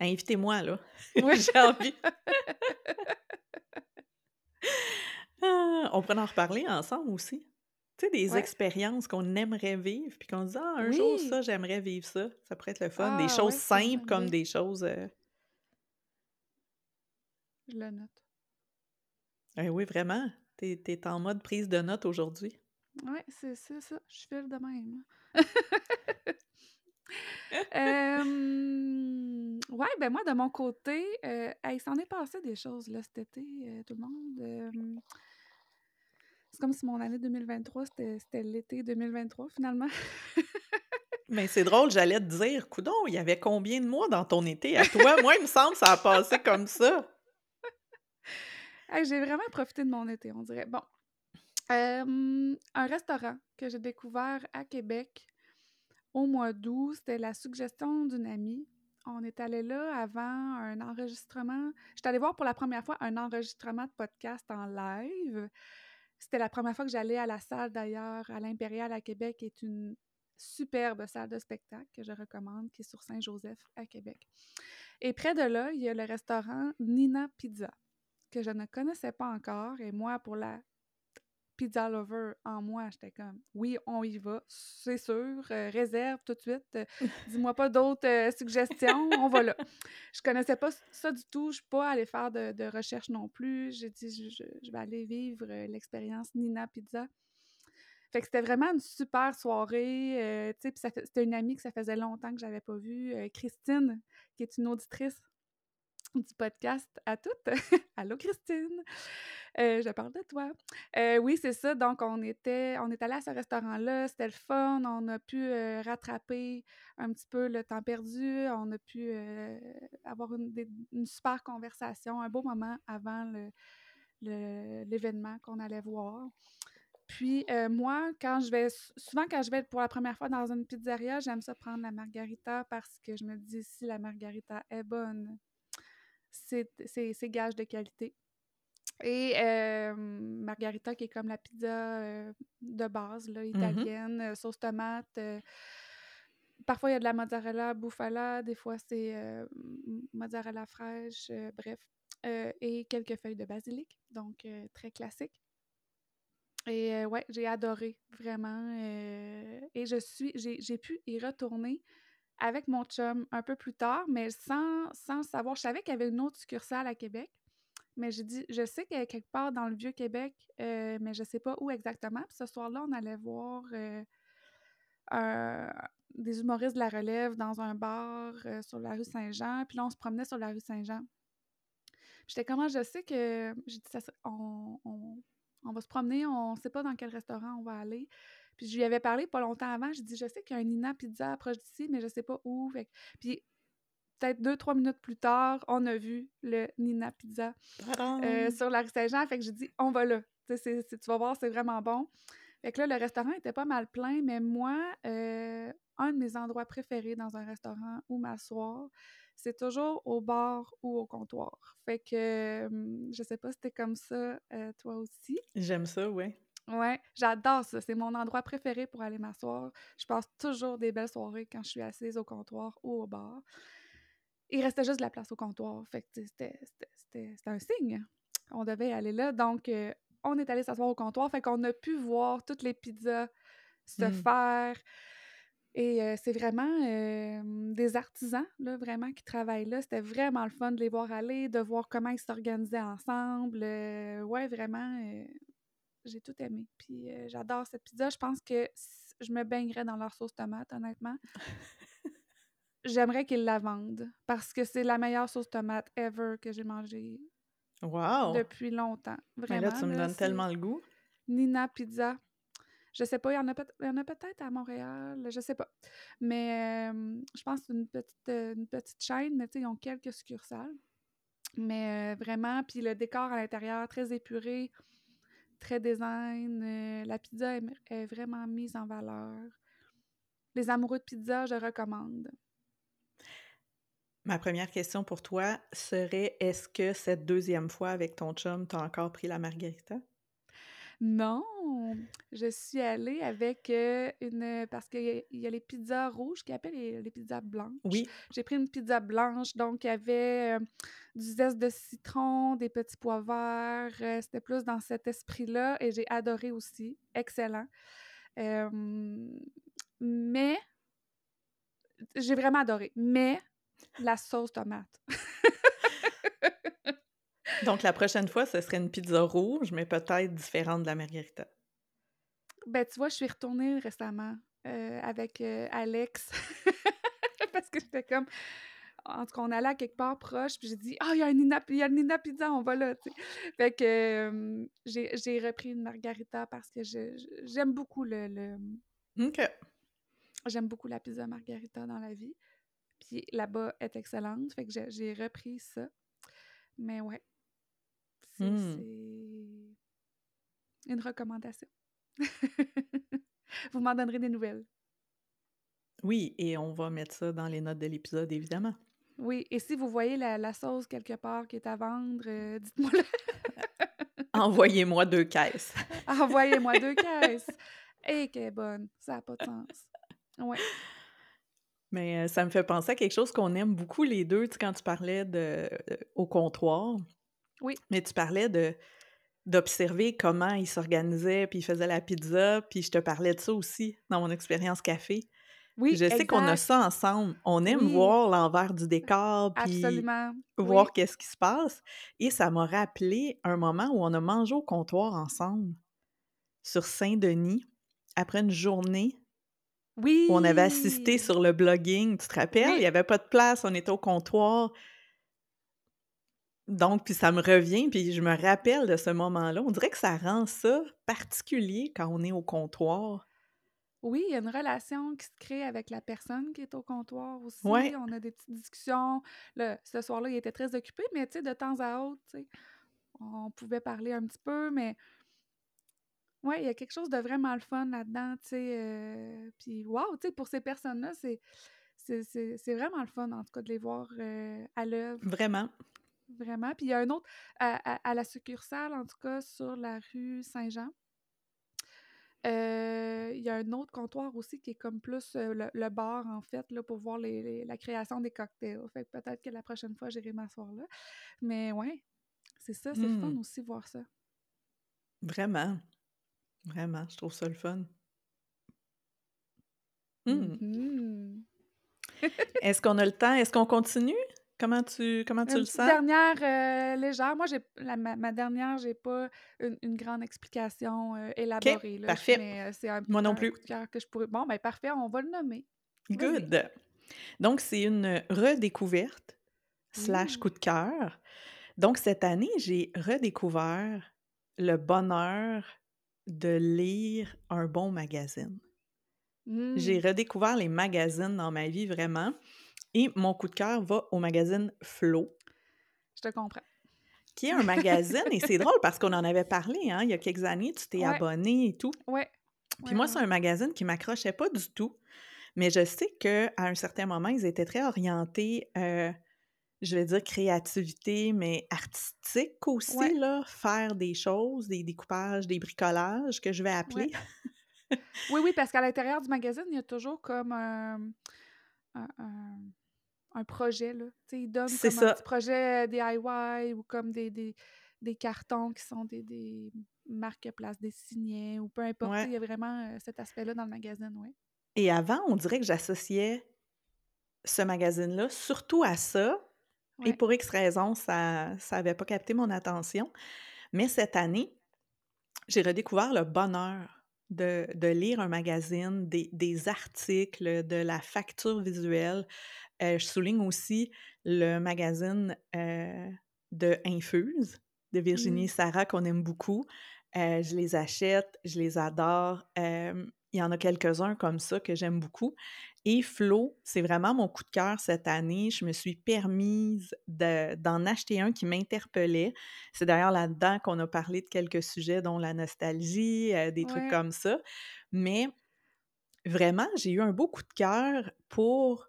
Invitez-moi, là. Ouais. J'ai envie». Ah, on pourrait en reparler ensemble aussi. Tu sais, des Ouais. expériences qu'on aimerait vivre, puis qu'on se dit: «Ah, un jour, Oui! ça, j'aimerais vivre ça». Ça pourrait être le fun. des Ah choses ouais, simples comme des choses, heu Je le note. Eh oui, vraiment. Tu es en mode prise de notes aujourd'hui. Ouais, c'est ça. Je file de même. Hem, ouais, ben moi, de mon côté, heu, hey, il s'en est passé des choses, là, cet été, heu, tout le monde. C'est comme si mon année 2023, c'était l'été 2023, finalement. Mais c'est drôle, j'allais te dire: «Coudon, il y avait combien de mois dans ton été? À toi?» Moi, il me semble, ça a passé comme ça. Hey, j'ai vraiment profité de mon été, on dirait. Bon, hem, un restaurant que j'ai découvert à Québec au mois d'août, c'était la suggestion d'une amie. On est allé là avant un enregistrement j'étais allée voir pour la première fois un enregistrement de podcast en live. C'était la première fois que j'allais à la salle d'ailleurs, à l'Impérial à Québec, qui est une superbe salle de spectacle que je recommande, qui est sur Saint-Joseph à Québec. Et près de là, il y a le restaurant Nina Pizza, que je ne connaissais pas encore. Et moi, pour la pizza lover en moi, j'étais comme oui, on y va, c'est sûr, euh, réserve tout de suite. euh, Dis-moi pas d'autres euh, suggestions, on va là. Je connaissais pas ça du tout, je suis pas allée faire de, de recherche non plus. J'ai dit je, vais aller vivre l'expérience Nina Pizza. Fait que c'était vraiment une super soirée. tu sais, c'était une amie que ça faisait longtemps que j'avais pas vue, Christine, qui est une auditrice du podcast à toutes. Allô Christine, Je parle de toi. Oui, c'est ça. Donc on était, on est allé à ce restaurant-là, c'était le fun. On a pu rattraper un petit peu le temps perdu. On a pu avoir une, super conversation, un beau moment avant l'événement qu'on allait voir. Puis moi, quand je vais, souvent quand je vais pour la première fois dans une pizzeria, j'aime ça prendre la margarita parce que je me dis si la margarita est bonne, c'est gage de qualité. Et euh, margarita qui est comme la pizza euh, de base, là, Mhm. italienne, sauce tomate. euh, parfois, il y a de la mozzarella bufala, des fois, c'est mozzarella fraîche, bref. Et quelques feuilles de basilic, donc très classique. Et ouais, j'ai adoré, vraiment. et je suis, j'ai j'ai pu y retourner avec mon chum un peu plus tard, mais sans, sans savoir. Je savais qu'il y avait une autre succursale à Québec, mais j'ai dit, je sais est quelque part dans le Vieux-Québec, euh, mais je sais pas où exactement. Puis ce soir-là, on allait voir euh, des humoristes de la relève dans un bar euh, sur la rue Saint-Jean. Puis là, on se promenait sur la rue Saint-Jean. J'étais comment je sais que. J'ai dit, ça on, on- va se promener, on sait pas dans quel restaurant on va aller. Puis je lui avais parlé pas longtemps avant. J'ai dit, je sais qu'il y a un Nina Pizza proche d'ici, mais je sais pas où. Que- Puis peut-être deux, trois minutes plus tard, on a vu le Nina Pizza euh, sur la rue Saint-Jean. Fait que j'ai dit, on va là. Tu vas voir, c'est vraiment bon. Fait que là, le restaurant était pas mal plein, mais moi, euh, un de mes endroits préférés dans un restaurant où m'asseoir, c'est toujours au bar ou au comptoir. Fait que hum, je sais pas si c'était comme ça, euh, toi aussi. J'aime ça, ouais. Ouais, j'adore ça. C'est mon endroit préféré pour aller m'asseoir. Je passe toujours des belles soirées quand je suis assise au comptoir ou au bar. Il restait juste de la place au comptoir. Fait que c'était un signe. On devait aller là. Donc, euh, on est allé s'asseoir au comptoir. Fait qu'on a pu voir toutes les pizzas se Mm. faire. Et euh, c'est vraiment euh, des artisans, là, vraiment, qui travaillent là. C'était vraiment le fun de les voir aller, de voir comment ils s'organisaient ensemble. Ouais, vraiment, j'ai tout aimé. Puis j'adore cette pizza. Je pense que je me baignerais dans leur sauce tomate, honnêtement. J'aimerais qu'ils la vendent parce que c'est la meilleure sauce tomate ever que j'ai mangée Wow! depuis longtemps. Mais là, Vraiment, tu me là, donnes tellement le goût. Nina Pizza. Je sais pas, il y en a peut- il y en a peut-être à Montréal, je sais pas. Mais euh, je pense que c'est une petite, euh, une petite chaîne, mais tu sais, ils ont quelques succursales. Mais euh, vraiment, puis le décor à l'intérieur, très épuré, très design. euh, la pizza est, est vraiment mise en valeur. Les amoureux de pizza, je recommande. Ma première question pour toi serait est-ce que cette deuxième fois avec ton chum, tu as encore pris la margarita? Non, je suis allée avec, heu, une parce qu'il y a il y a les pizzas rouges qu'ils appellent les les pizzas blanches. Oui. J'ai pris une pizza blanche, donc il y avait, heu, du zeste de citron, des petits pois verts, heu, c'était plus dans cet esprit-là et j'ai adoré aussi, excellent. Mais j'ai vraiment adoré, mais la sauce tomate. Donc la prochaine fois, ce serait une pizza rouge, mais peut-être différente de la margarita. Ben, tu vois, je suis retournée récemment, heu, avec, heu, Alex parce que j'étais comme en tout cas, on allait à quelque part proche, puis j'ai dit: «Ah, il y a un Nina il y a le Nina Pizza, on va là», tu sais? Fait que, hem, j'ai repris une margarita parce que j'aime beaucoup le le, mmh OK. j'aime beaucoup la pizza margarita dans la vie, puis là-bas est excellente, fait que j'ai repris ça. Mais ouais, c'est c'est une recommandation. Vous m'en donnerez des nouvelles. Oui, et on va mettre ça dans les notes de l'épisode, évidemment. Oui, et si vous voyez la la sauce quelque part qui est à vendre, heu, dites-moi-le. Envoyez-moi 2 caisses. Envoyez-moi 2 caisses. Et qu'elle est bonne, ça a pas de sens. Ouais. Mais, heu, ça me fait penser à quelque chose qu'on aime beaucoup les 2, tu sais, quand tu parlais de heu, au comptoir. Oui. Mais tu parlais de d'observer comment ils s'organisaient, puis ils faisaient la pizza, puis je te parlais de ça aussi dans mon expérience café. Oui, Je sais qu'on a ça ensemble. On aime Oui. voir l'envers du décor, puis Absolument. voir Oui. qu'est-ce qui se passe et ça m'a rappelé un moment où on a mangé au comptoir ensemble sur Saint-Denis, après une journée Oui! où on avait assisté sur le blogging, tu te rappelles? Il Oui. y avait pas de place, on était au comptoir. Donc puis ça me revient, puis je me rappelle de ce moment-là. On dirait que ça rend ça particulier quand on est au comptoir. Oui, il y a une relation qui se crée avec la personne qui est au comptoir aussi. Ouais. On a des petites discussions. Ce soir-là, il était très occupé, mais tu sais, de temps à autre, tu sais, on pouvait parler un petit peu, mais ouais, il y a quelque chose de vraiment le fun là-dedans, tu sais, heu, puis waouh, tu sais, pour ces personnes-là, c'est c'est c'est c'est vraiment le fun, en tout cas, de les voir, heu, à l'œuvre. Vraiment. Vraiment. Puis il y a un autre à à à la succursale, en tout cas, sur la rue Saint-Jean heu, il y a un autre comptoir aussi qui est comme plus, le le bar, en fait, là, pour voir les les la création des cocktails. Fait que peut-être que la prochaine fois, j'irai m'asseoir là. Mais ouais, c'est ça, c'est le fun Mmh. aussi voir ça. Vraiment. Vraiment, je trouve ça le fun. Mmh Mmh. mh. Est-ce qu'on a le temps? Est-ce qu'on continue? Comment tu comment tu Une le sens? dernière, heu, légère. Moi, j'ai la ma ma dernière, j'ai pas une une grande explication, OK, élaborée, là, parfait. mais, c'est un Moi non un plus. coup de cœur que je pourrais bon, ben, parfait, on va le nommer. Good. Donc c'est une redécouverte slash Ouh! coup de cœur. Donc cette année, j'ai redécouvert le bonheur de lire un bon magazine. J'ai Mmh. redécouvert les magazines dans ma vie, vraiment et mon coup de cœur va au magazine Flo Je te comprends. qui est un magazine et c'est drôle parce qu'on en avait parlé, hein, il y a quelques années, tu t'es Ouais. abonnée et tout. Ouais. Puis Ouais, moi, ouais, c'est un magazine qui m'accrochait pas du tout, mais je sais qu'à un certain moment, ils étaient très orientés, heu, je vais dire créativité, mais artistique aussi, Ouais. là, faire des choses, des découpages, des bricolages que je vais Ouais. appeler. Oui, oui, parce qu'à l'intérieur du magazine, il y a toujours comme un un un un projet, là. Tu sais, ils donnent comme un ça. petit projet DIY ou comme des des des cartons qui sont des des signets ou peu importe, Ouais il y a vraiment, heu, cet aspect-là dans le magazine, ouais. et avant, on dirait que j'associais ce magazine-là surtout à ça et Ouais. pour X raisons, ça ça avait pas capté mon attention. Mais cette année, j'ai redécouvert le bonheur de de lire un magazine, des des articles, de la facture visuelle. Heu, je souligne aussi le magazine, heu, de Infuse, de Virginie Mmh. et Sarah qu'on aime beaucoup. Heu, je les achète, je les adore. Hem, il y en a quelques-uns comme ça que j'aime beaucoup et Flo, c'est vraiment mon coup de cœur cette année. Je me suis permise de d'en acheter un qui m'interpellait. C'est d'ailleurs là-dedans qu'on a parlé de quelques sujets dont la nostalgie, heu, des trucs comme ça. Mais vraiment, j'ai eu un beau coup de cœur pour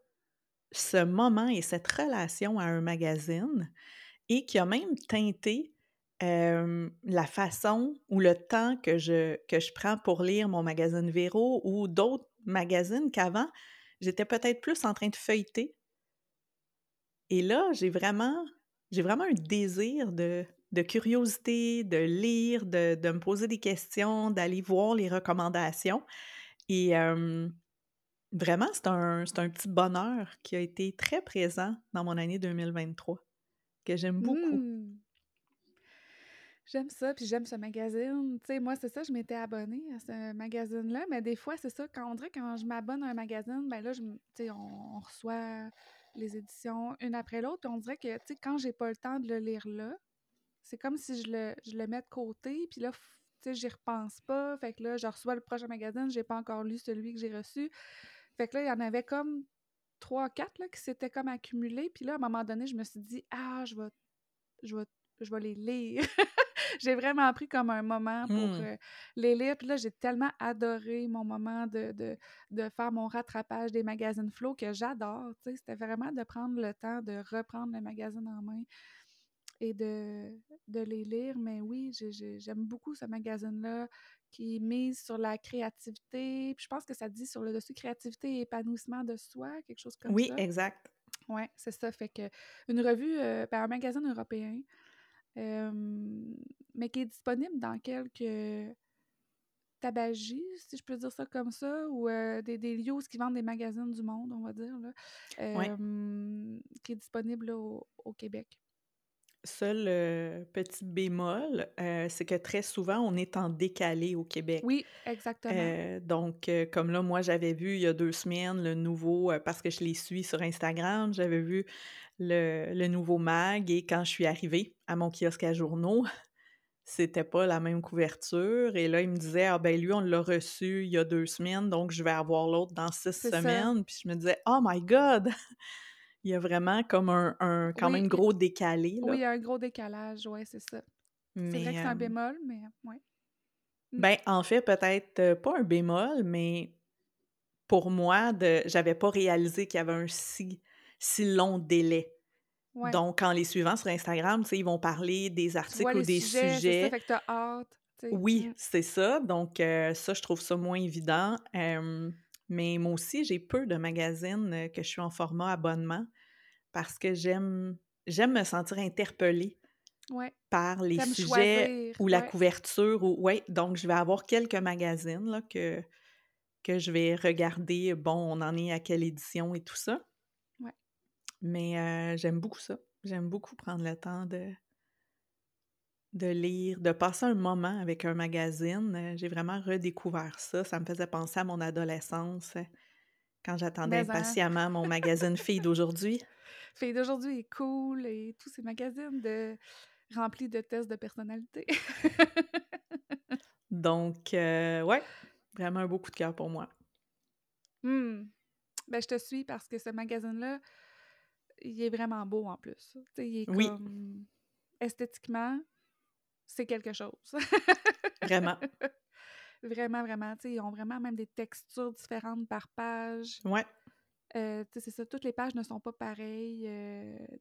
ce moment et cette relation à un magazine et qui a même teinté, hem, la façon ou le temps que je que je prends pour lire mon magazine Véro ou d'autres magazines qu'avant, j'étais peut-être plus en train de feuilleter. Et là, j'ai vraiment j'ai vraiment un désir de curiosité, de lire, de de me poser des questions, d'aller voir les recommandations et hem, vraiment, c'est un un petit bonheur qui a été très présent dans mon année 2023, que j'aime beaucoup. Mmh. J'aime ça, puis j'aime ce magazine. Tu sais, moi, c'est ça, je m'étais abonnée à ce magazine-là, mais des fois, c'est ça, quand on dirait quand je m'abonne à un magazine, ben là, je, on, on reçoit les éditions une après l'autre, on dirait que, tu sais, quand j'ai pas le temps de le lire là, c'est comme si je le, je le mets de côté, puis là, tu sais, j'y repense pas, fait que là, je reçois le prochain magazine, j'ai pas encore lu celui que j'ai reçu. Fait que là, il y en avait comme trois, quatre, qui s'étaient comme accumulés, puis là, à un moment donné, je me suis dit, ah, je vais, je vais, je vais les lire. J'ai vraiment pris comme un moment pour Mmh. euh, les lire. Puis là, j'ai tellement adoré mon moment de, de, de faire mon rattrapage des magazines Flow que j'adore. C'était vraiment de prendre le temps de reprendre le magazine en main et de, de les lire. Mais oui, j'ai- j'ai- j'aime beaucoup ce magazine-là qui mise sur la créativité. Puis je pense que ça dit sur le dessus créativité et épanouissement de soi, quelque chose comme Oui, ça. exact. Ouais, c'est ça. Fait que une revue, euh, ben, un magazine européen mais qui est disponible dans quelques tabagies, si je peux dire ça comme ça, ou heu, des des lieux où ils vendent des magazines du monde, on va dire là, Ouais. qui est disponible là au au Québec. Seul, heu, petit bémol, heu, c'est que très souvent, on est en décalé au Québec. Oui, exactement. Donc comme là, moi, j'avais vu il y a 2 semaines le nouveau, parce que je les suis sur Instagram, j'avais vu le le nouveau mag et quand je suis arrivée à mon kiosque à journaux, c'était pas la même couverture et là, il me disait: «Ah ben lui, on l'a reçu il y a 2 semaines, donc je vais avoir l'autre dans 6 C'est ça. semaines». Puis je me disais: «Oh my god!» Il y a vraiment comme un un quand Oui, même il gros décalé, oui, il y a un gros décalage, ouais, c'est ça. C'est vrai que c'est un bémol, mais ouais. Mmh. ben, en fait, peut-être, heu, pas un bémol, mais pour moi, de j'avais pas réalisé qu'il y avait un si si long délai. Ouais. Donc en les suivant sur Instagram, ils vont parler des vois articles ou des sujets, c'est ça, sujets fait que hâte, oui, Mmh. c'est ça, donc heu, ça, je trouve ça moins évident, mais moi aussi, j'ai peu de magazines, heu, que je suis en format abonnement parce que j'aime j'aime me sentir interpellée Ouais. par les sujets choisir, ou la ouais. couverture ou ouais, donc je vais avoir quelques magazines là que que je vais regarder, bon, on en est à quelle édition et tout ça. Mais heu, j'aime beaucoup ça. J'aime beaucoup prendre le temps de de lire, de passer un moment avec un magazine, heu, j'ai vraiment redécouvert ça. Ça me faisait penser à mon adolescence, heu, quand j'attendais hein? impatiemment mon magazine Filles d'aujourd'hui. Fille d'aujourd'hui est cool et tous ces magazines de remplis de tests de personnalité. Donc ouais, vraiment un beau coup de cœur pour moi. Mmh. Ben, je te suis parce que ce magazine-là, il est vraiment beau en plus. Il est Oui, comme esthétiquement, c'est quelque chose. vraiment. Vraiment, vraiment. Ils ont vraiment même des textures différentes par page. Ouais. Sais, c'est ça, toutes les pages ne sont pas pareilles,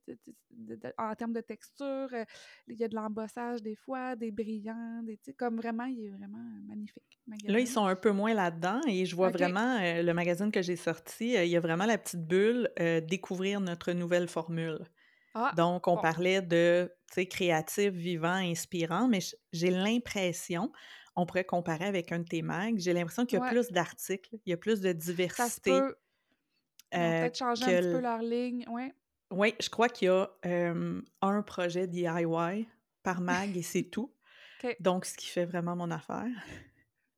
de de en termes de texture, heu, il y a de l'embossage des fois, des brillants, des comme vraiment, il est vraiment magnifique, Là, ils sont un peu moins là-dedans et je vois vraiment, le magazine que j'ai sorti, il y a vraiment la petite bulle, découvrir notre nouvelle formule. Ah! Donc on Bon. parlait de, créatif, vivant, inspirant, mais j'ai l'impression, on pourrait comparer avec un de tes mags, j'ai l'impression qu'il y a Ouais, plus d'articles, il y a plus de ça se diversité, peut. Heu, peut-être changé que un petit peu leur ligne, ouais. oui, je crois qu'il y a, 1 projet DIY par mag et c'est tout. Donc ce qui fait vraiment mon affaire.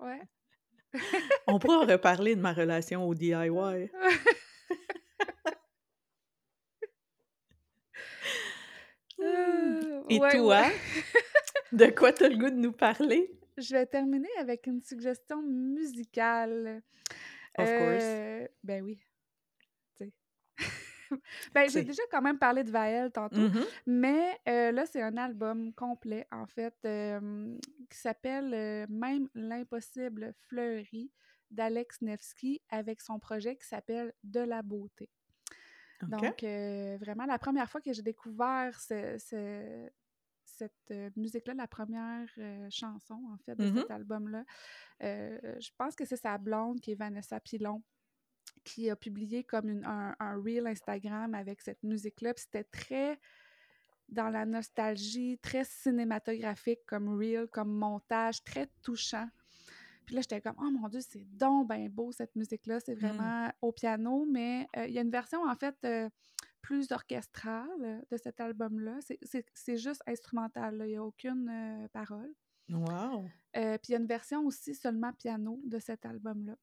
Ouais. On pourra reparler de ma relation au DIY. Heu, Et ouais, ouais. toi, de quoi tu as le goût de nous parler? Je vais terminer avec une suggestion musicale. Of course. Heu, ben oui. Ben, j'ai déjà quand même parlé de Vaël tantôt, mmh mais heu, là, c'est un album complet, en fait, qui s'appelle, heu, «Même l'impossible fleurit» d'Alex Nevsky avec son projet qui s'appelle «De la beauté». Donc, euh, vraiment, la première fois que j'ai découvert ce- ce- cette euh, musique-là, la première euh, chanson, en fait, de Mhm. cet album-là, euh, je pense que c'est sa blonde, qui est Vanessa Pilon, qui a publié comme une- un, un reel Instagram avec cette musique-là. Puis c'était très dans la nostalgie, très cinématographique comme reel, comme montage, très touchant. Puis là, j'étais comme, oh mon Dieu, c'est donc ben beau cette musique-là. C'est vraiment au piano, mais euh, il y a une version en fait euh, plus orchestrale de cet album-là. C'est- juste instrumental, il n'y a aucune euh, parole. Wow! Puis il y a une version aussi seulement piano de cet album-là.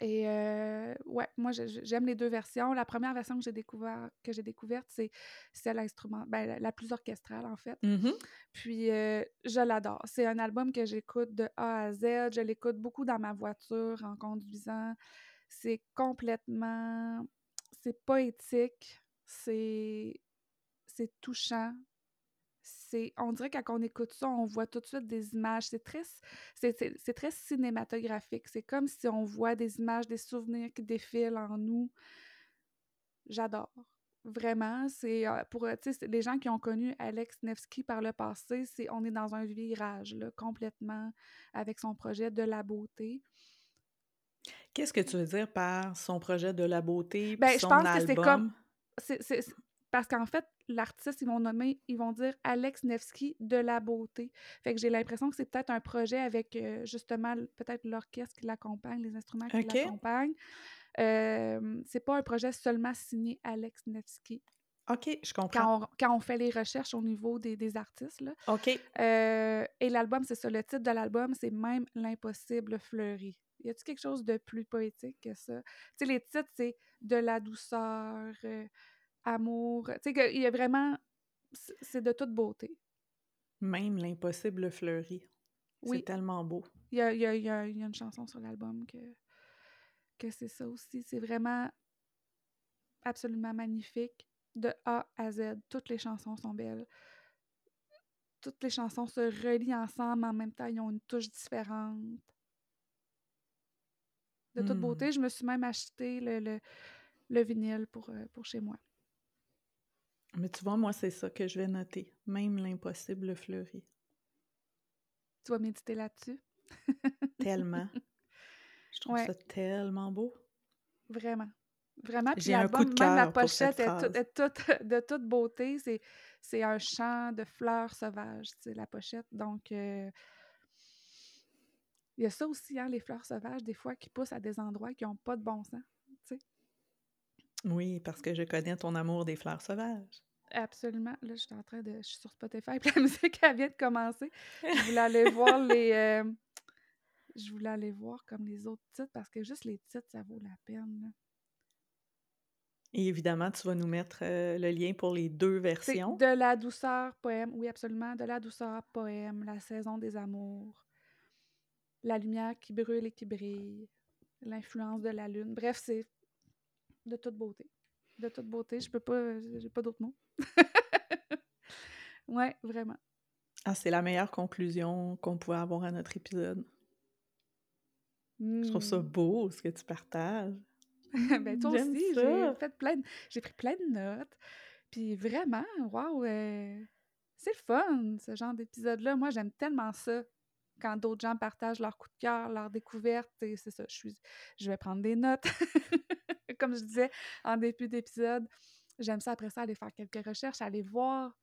Et euh, ouais, moi j'aime les deux versions. La première version que j'ai découvert, que j'ai découverte, c'est celle instrument, ben, la, plus orchestrale en fait. Mhm. Puis euh, je l'adore. C'est un album que j'écoute de A à Z. Je l'écoute beaucoup dans ma voiture en conduisant. C'est complètement, c'est poétique, c'est c'est touchant. C'est, on dirait que quand on écoute ça, on voit tout de suite des images. C'est très, c'est, c'est- c'est très cinématographique. C'est comme si on voit des images, des souvenirs qui défilent en nous. J'adore. Vraiment, c'est euh, pour euh, les gens qui ont connu Alex Nevsky par le passé, c'est on est dans un virage là, complètement avec son projet de la beauté. Qu'est-ce que tu veux dire par son projet de la beauté Ben, puis je son pense que c'est comme- album? C'est, c'est- c'est- parce qu'en fait, l'artiste, ils vont nommer, ils vont dire Alex Nevsky de la beauté. Fait que j'ai l'impression que c'est peut-être un projet avec euh, justement peut-être l'orchestre qui l'accompagne, les instruments qui l'accompagnent. Euh, c'est pas un projet seulement signé Alex Nevsky. OK, je comprends. Quand on, quand on fait les recherches au niveau des, des artistes, là. OK. Euh, et l'album, c'est ça. Le titre de l'album, c'est Même l'impossible fleuri. Y a-t-il quelque chose de plus poétique que ça? Tu sais, les titres, c'est De la douceur, euh, Amour. Tu sais, il y a vraiment. c'est- de toute beauté. Même l'impossible fleuri. Oui. C'est tellement beau. Il y a, il y a- il y a- il y a une chanson sur l'album que, que c'est ça aussi. C'est vraiment absolument magnifique. De A à Z, toutes les chansons sont belles. Toutes les chansons se relient ensemble, mais en même temps, ils ont une touche différente. De toute Hmm. beauté, je me suis même acheté le, le, le vinyle pour, euh, pour chez moi. Mais tu vois, moi, c'est ça que je vais noter. Même l'impossible fleuri. Tu vas méditer là-dessus? Tellement. Je trouve Ouais. ça tellement beau. Vraiment. Vraiment. Puis J'ai un coup de l'album, même la pochette est, tout- de toute beauté. C'est, c'est un champ de fleurs sauvages, la pochette. Donc, euh, il y a ça aussi, hein, les fleurs sauvages, des fois, qui poussent à des endroits qui n'ont pas de bon sens. Oui, parce que je connais ton amour des fleurs sauvages. Absolument. Là, je suis en train de. Je suis sur Spotify, puis la musique, elle vient de commencer. Je voulais aller voir les. euh, Je voulais aller voir comme les autres titres parce que juste les titres, ça vaut la peine. là. Et évidemment, tu vas nous mettre euh, le lien pour les deux versions. De la douceur, poème. Oui, absolument. De la douceur, poème. La saison des amours. La lumière qui brûle et qui brille. L'influence de la lune. Bref, c'est de toute beauté. De toute beauté. Je peux pas. J'ai pas d'autres mots. ouais, vraiment. Ah, c'est la meilleure conclusion qu'on pouvait avoir à notre épisode. Je trouve ça Hmm. beau, ce que tu partages. ben, toi aussi, j'ai fait plein de- j'ai pris plein de notes. Puis vraiment, waouh, euh, c'est le fun, ce genre d'épisode-là. Moi, j'aime tellement ça. Quand d'autres gens partagent leur coup de cœur, leur découverte, et c'est ça, je suis, je vais prendre des notes. Comme je disais en début d'épisode, j'aime ça après ça aller faire quelques recherches, aller voir,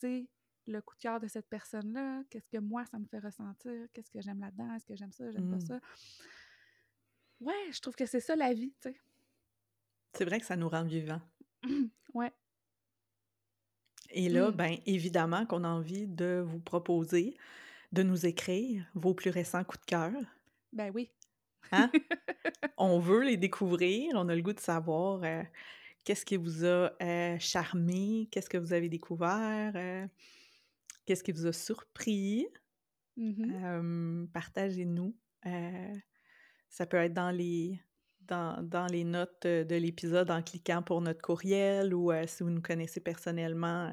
tu sais, le coup de cœur de cette personne-là, qu'est-ce que moi, ça me fait ressentir, qu'est-ce que j'aime là-dedans, est-ce que j'aime ça, j'aime pas Mm. ça. Ouais, je trouve que c'est ça la vie, tu sais. C'est vrai que ça nous rend vivants. ouais. Et là, Mm. ben évidemment qu'on a envie de vous proposer de nous écrire vos plus récents coups de cœur? Ben oui. Hein? On veut les découvrir, on a le goût de savoir euh, qu'est-ce qui vous a euh, charmé, qu'est-ce que vous avez découvert, euh, qu'est-ce qui vous a surpris? Mhm. Euh, Partagez-nous. Ça peut être dans les, dans, dans les notes de l'épisode en cliquant pour notre courriel ou si vous nous connaissez personnellement,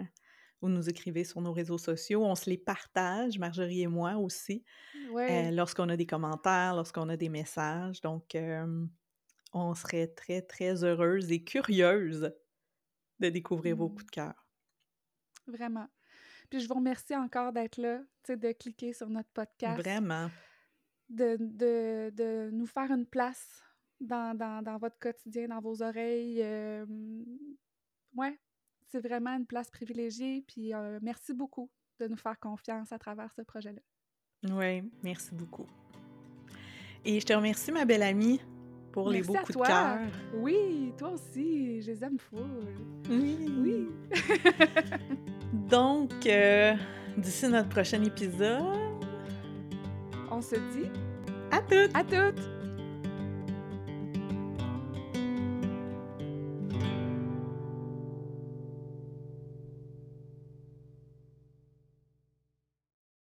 vous nous écrivez sur nos réseaux sociaux. On se les partage, Marjorie et moi aussi, Ouais. euh, lorsqu'on a des commentaires, lorsqu'on a des messages. Donc, euh, on serait très, très heureuse et curieuse de découvrir vos Mmh. coups de cœur. Vraiment. Puis je vous remercie encore d'être là, de cliquer sur notre podcast, Vraiment. de de de nous faire une place dans dans dans votre quotidien, dans vos oreilles, hem, ouais, c'est vraiment une place privilégiée, puis heu, merci beaucoup de nous faire confiance à travers ce projet-là. Oui, merci beaucoup. Et je te remercie, ma belle amie, pour les beaux à coups toi. de cœur. Oui, toi aussi, je les aime. Oui. Oui. Donc, euh, d'ici notre prochain épisode, On se dit à toutes! à toutes!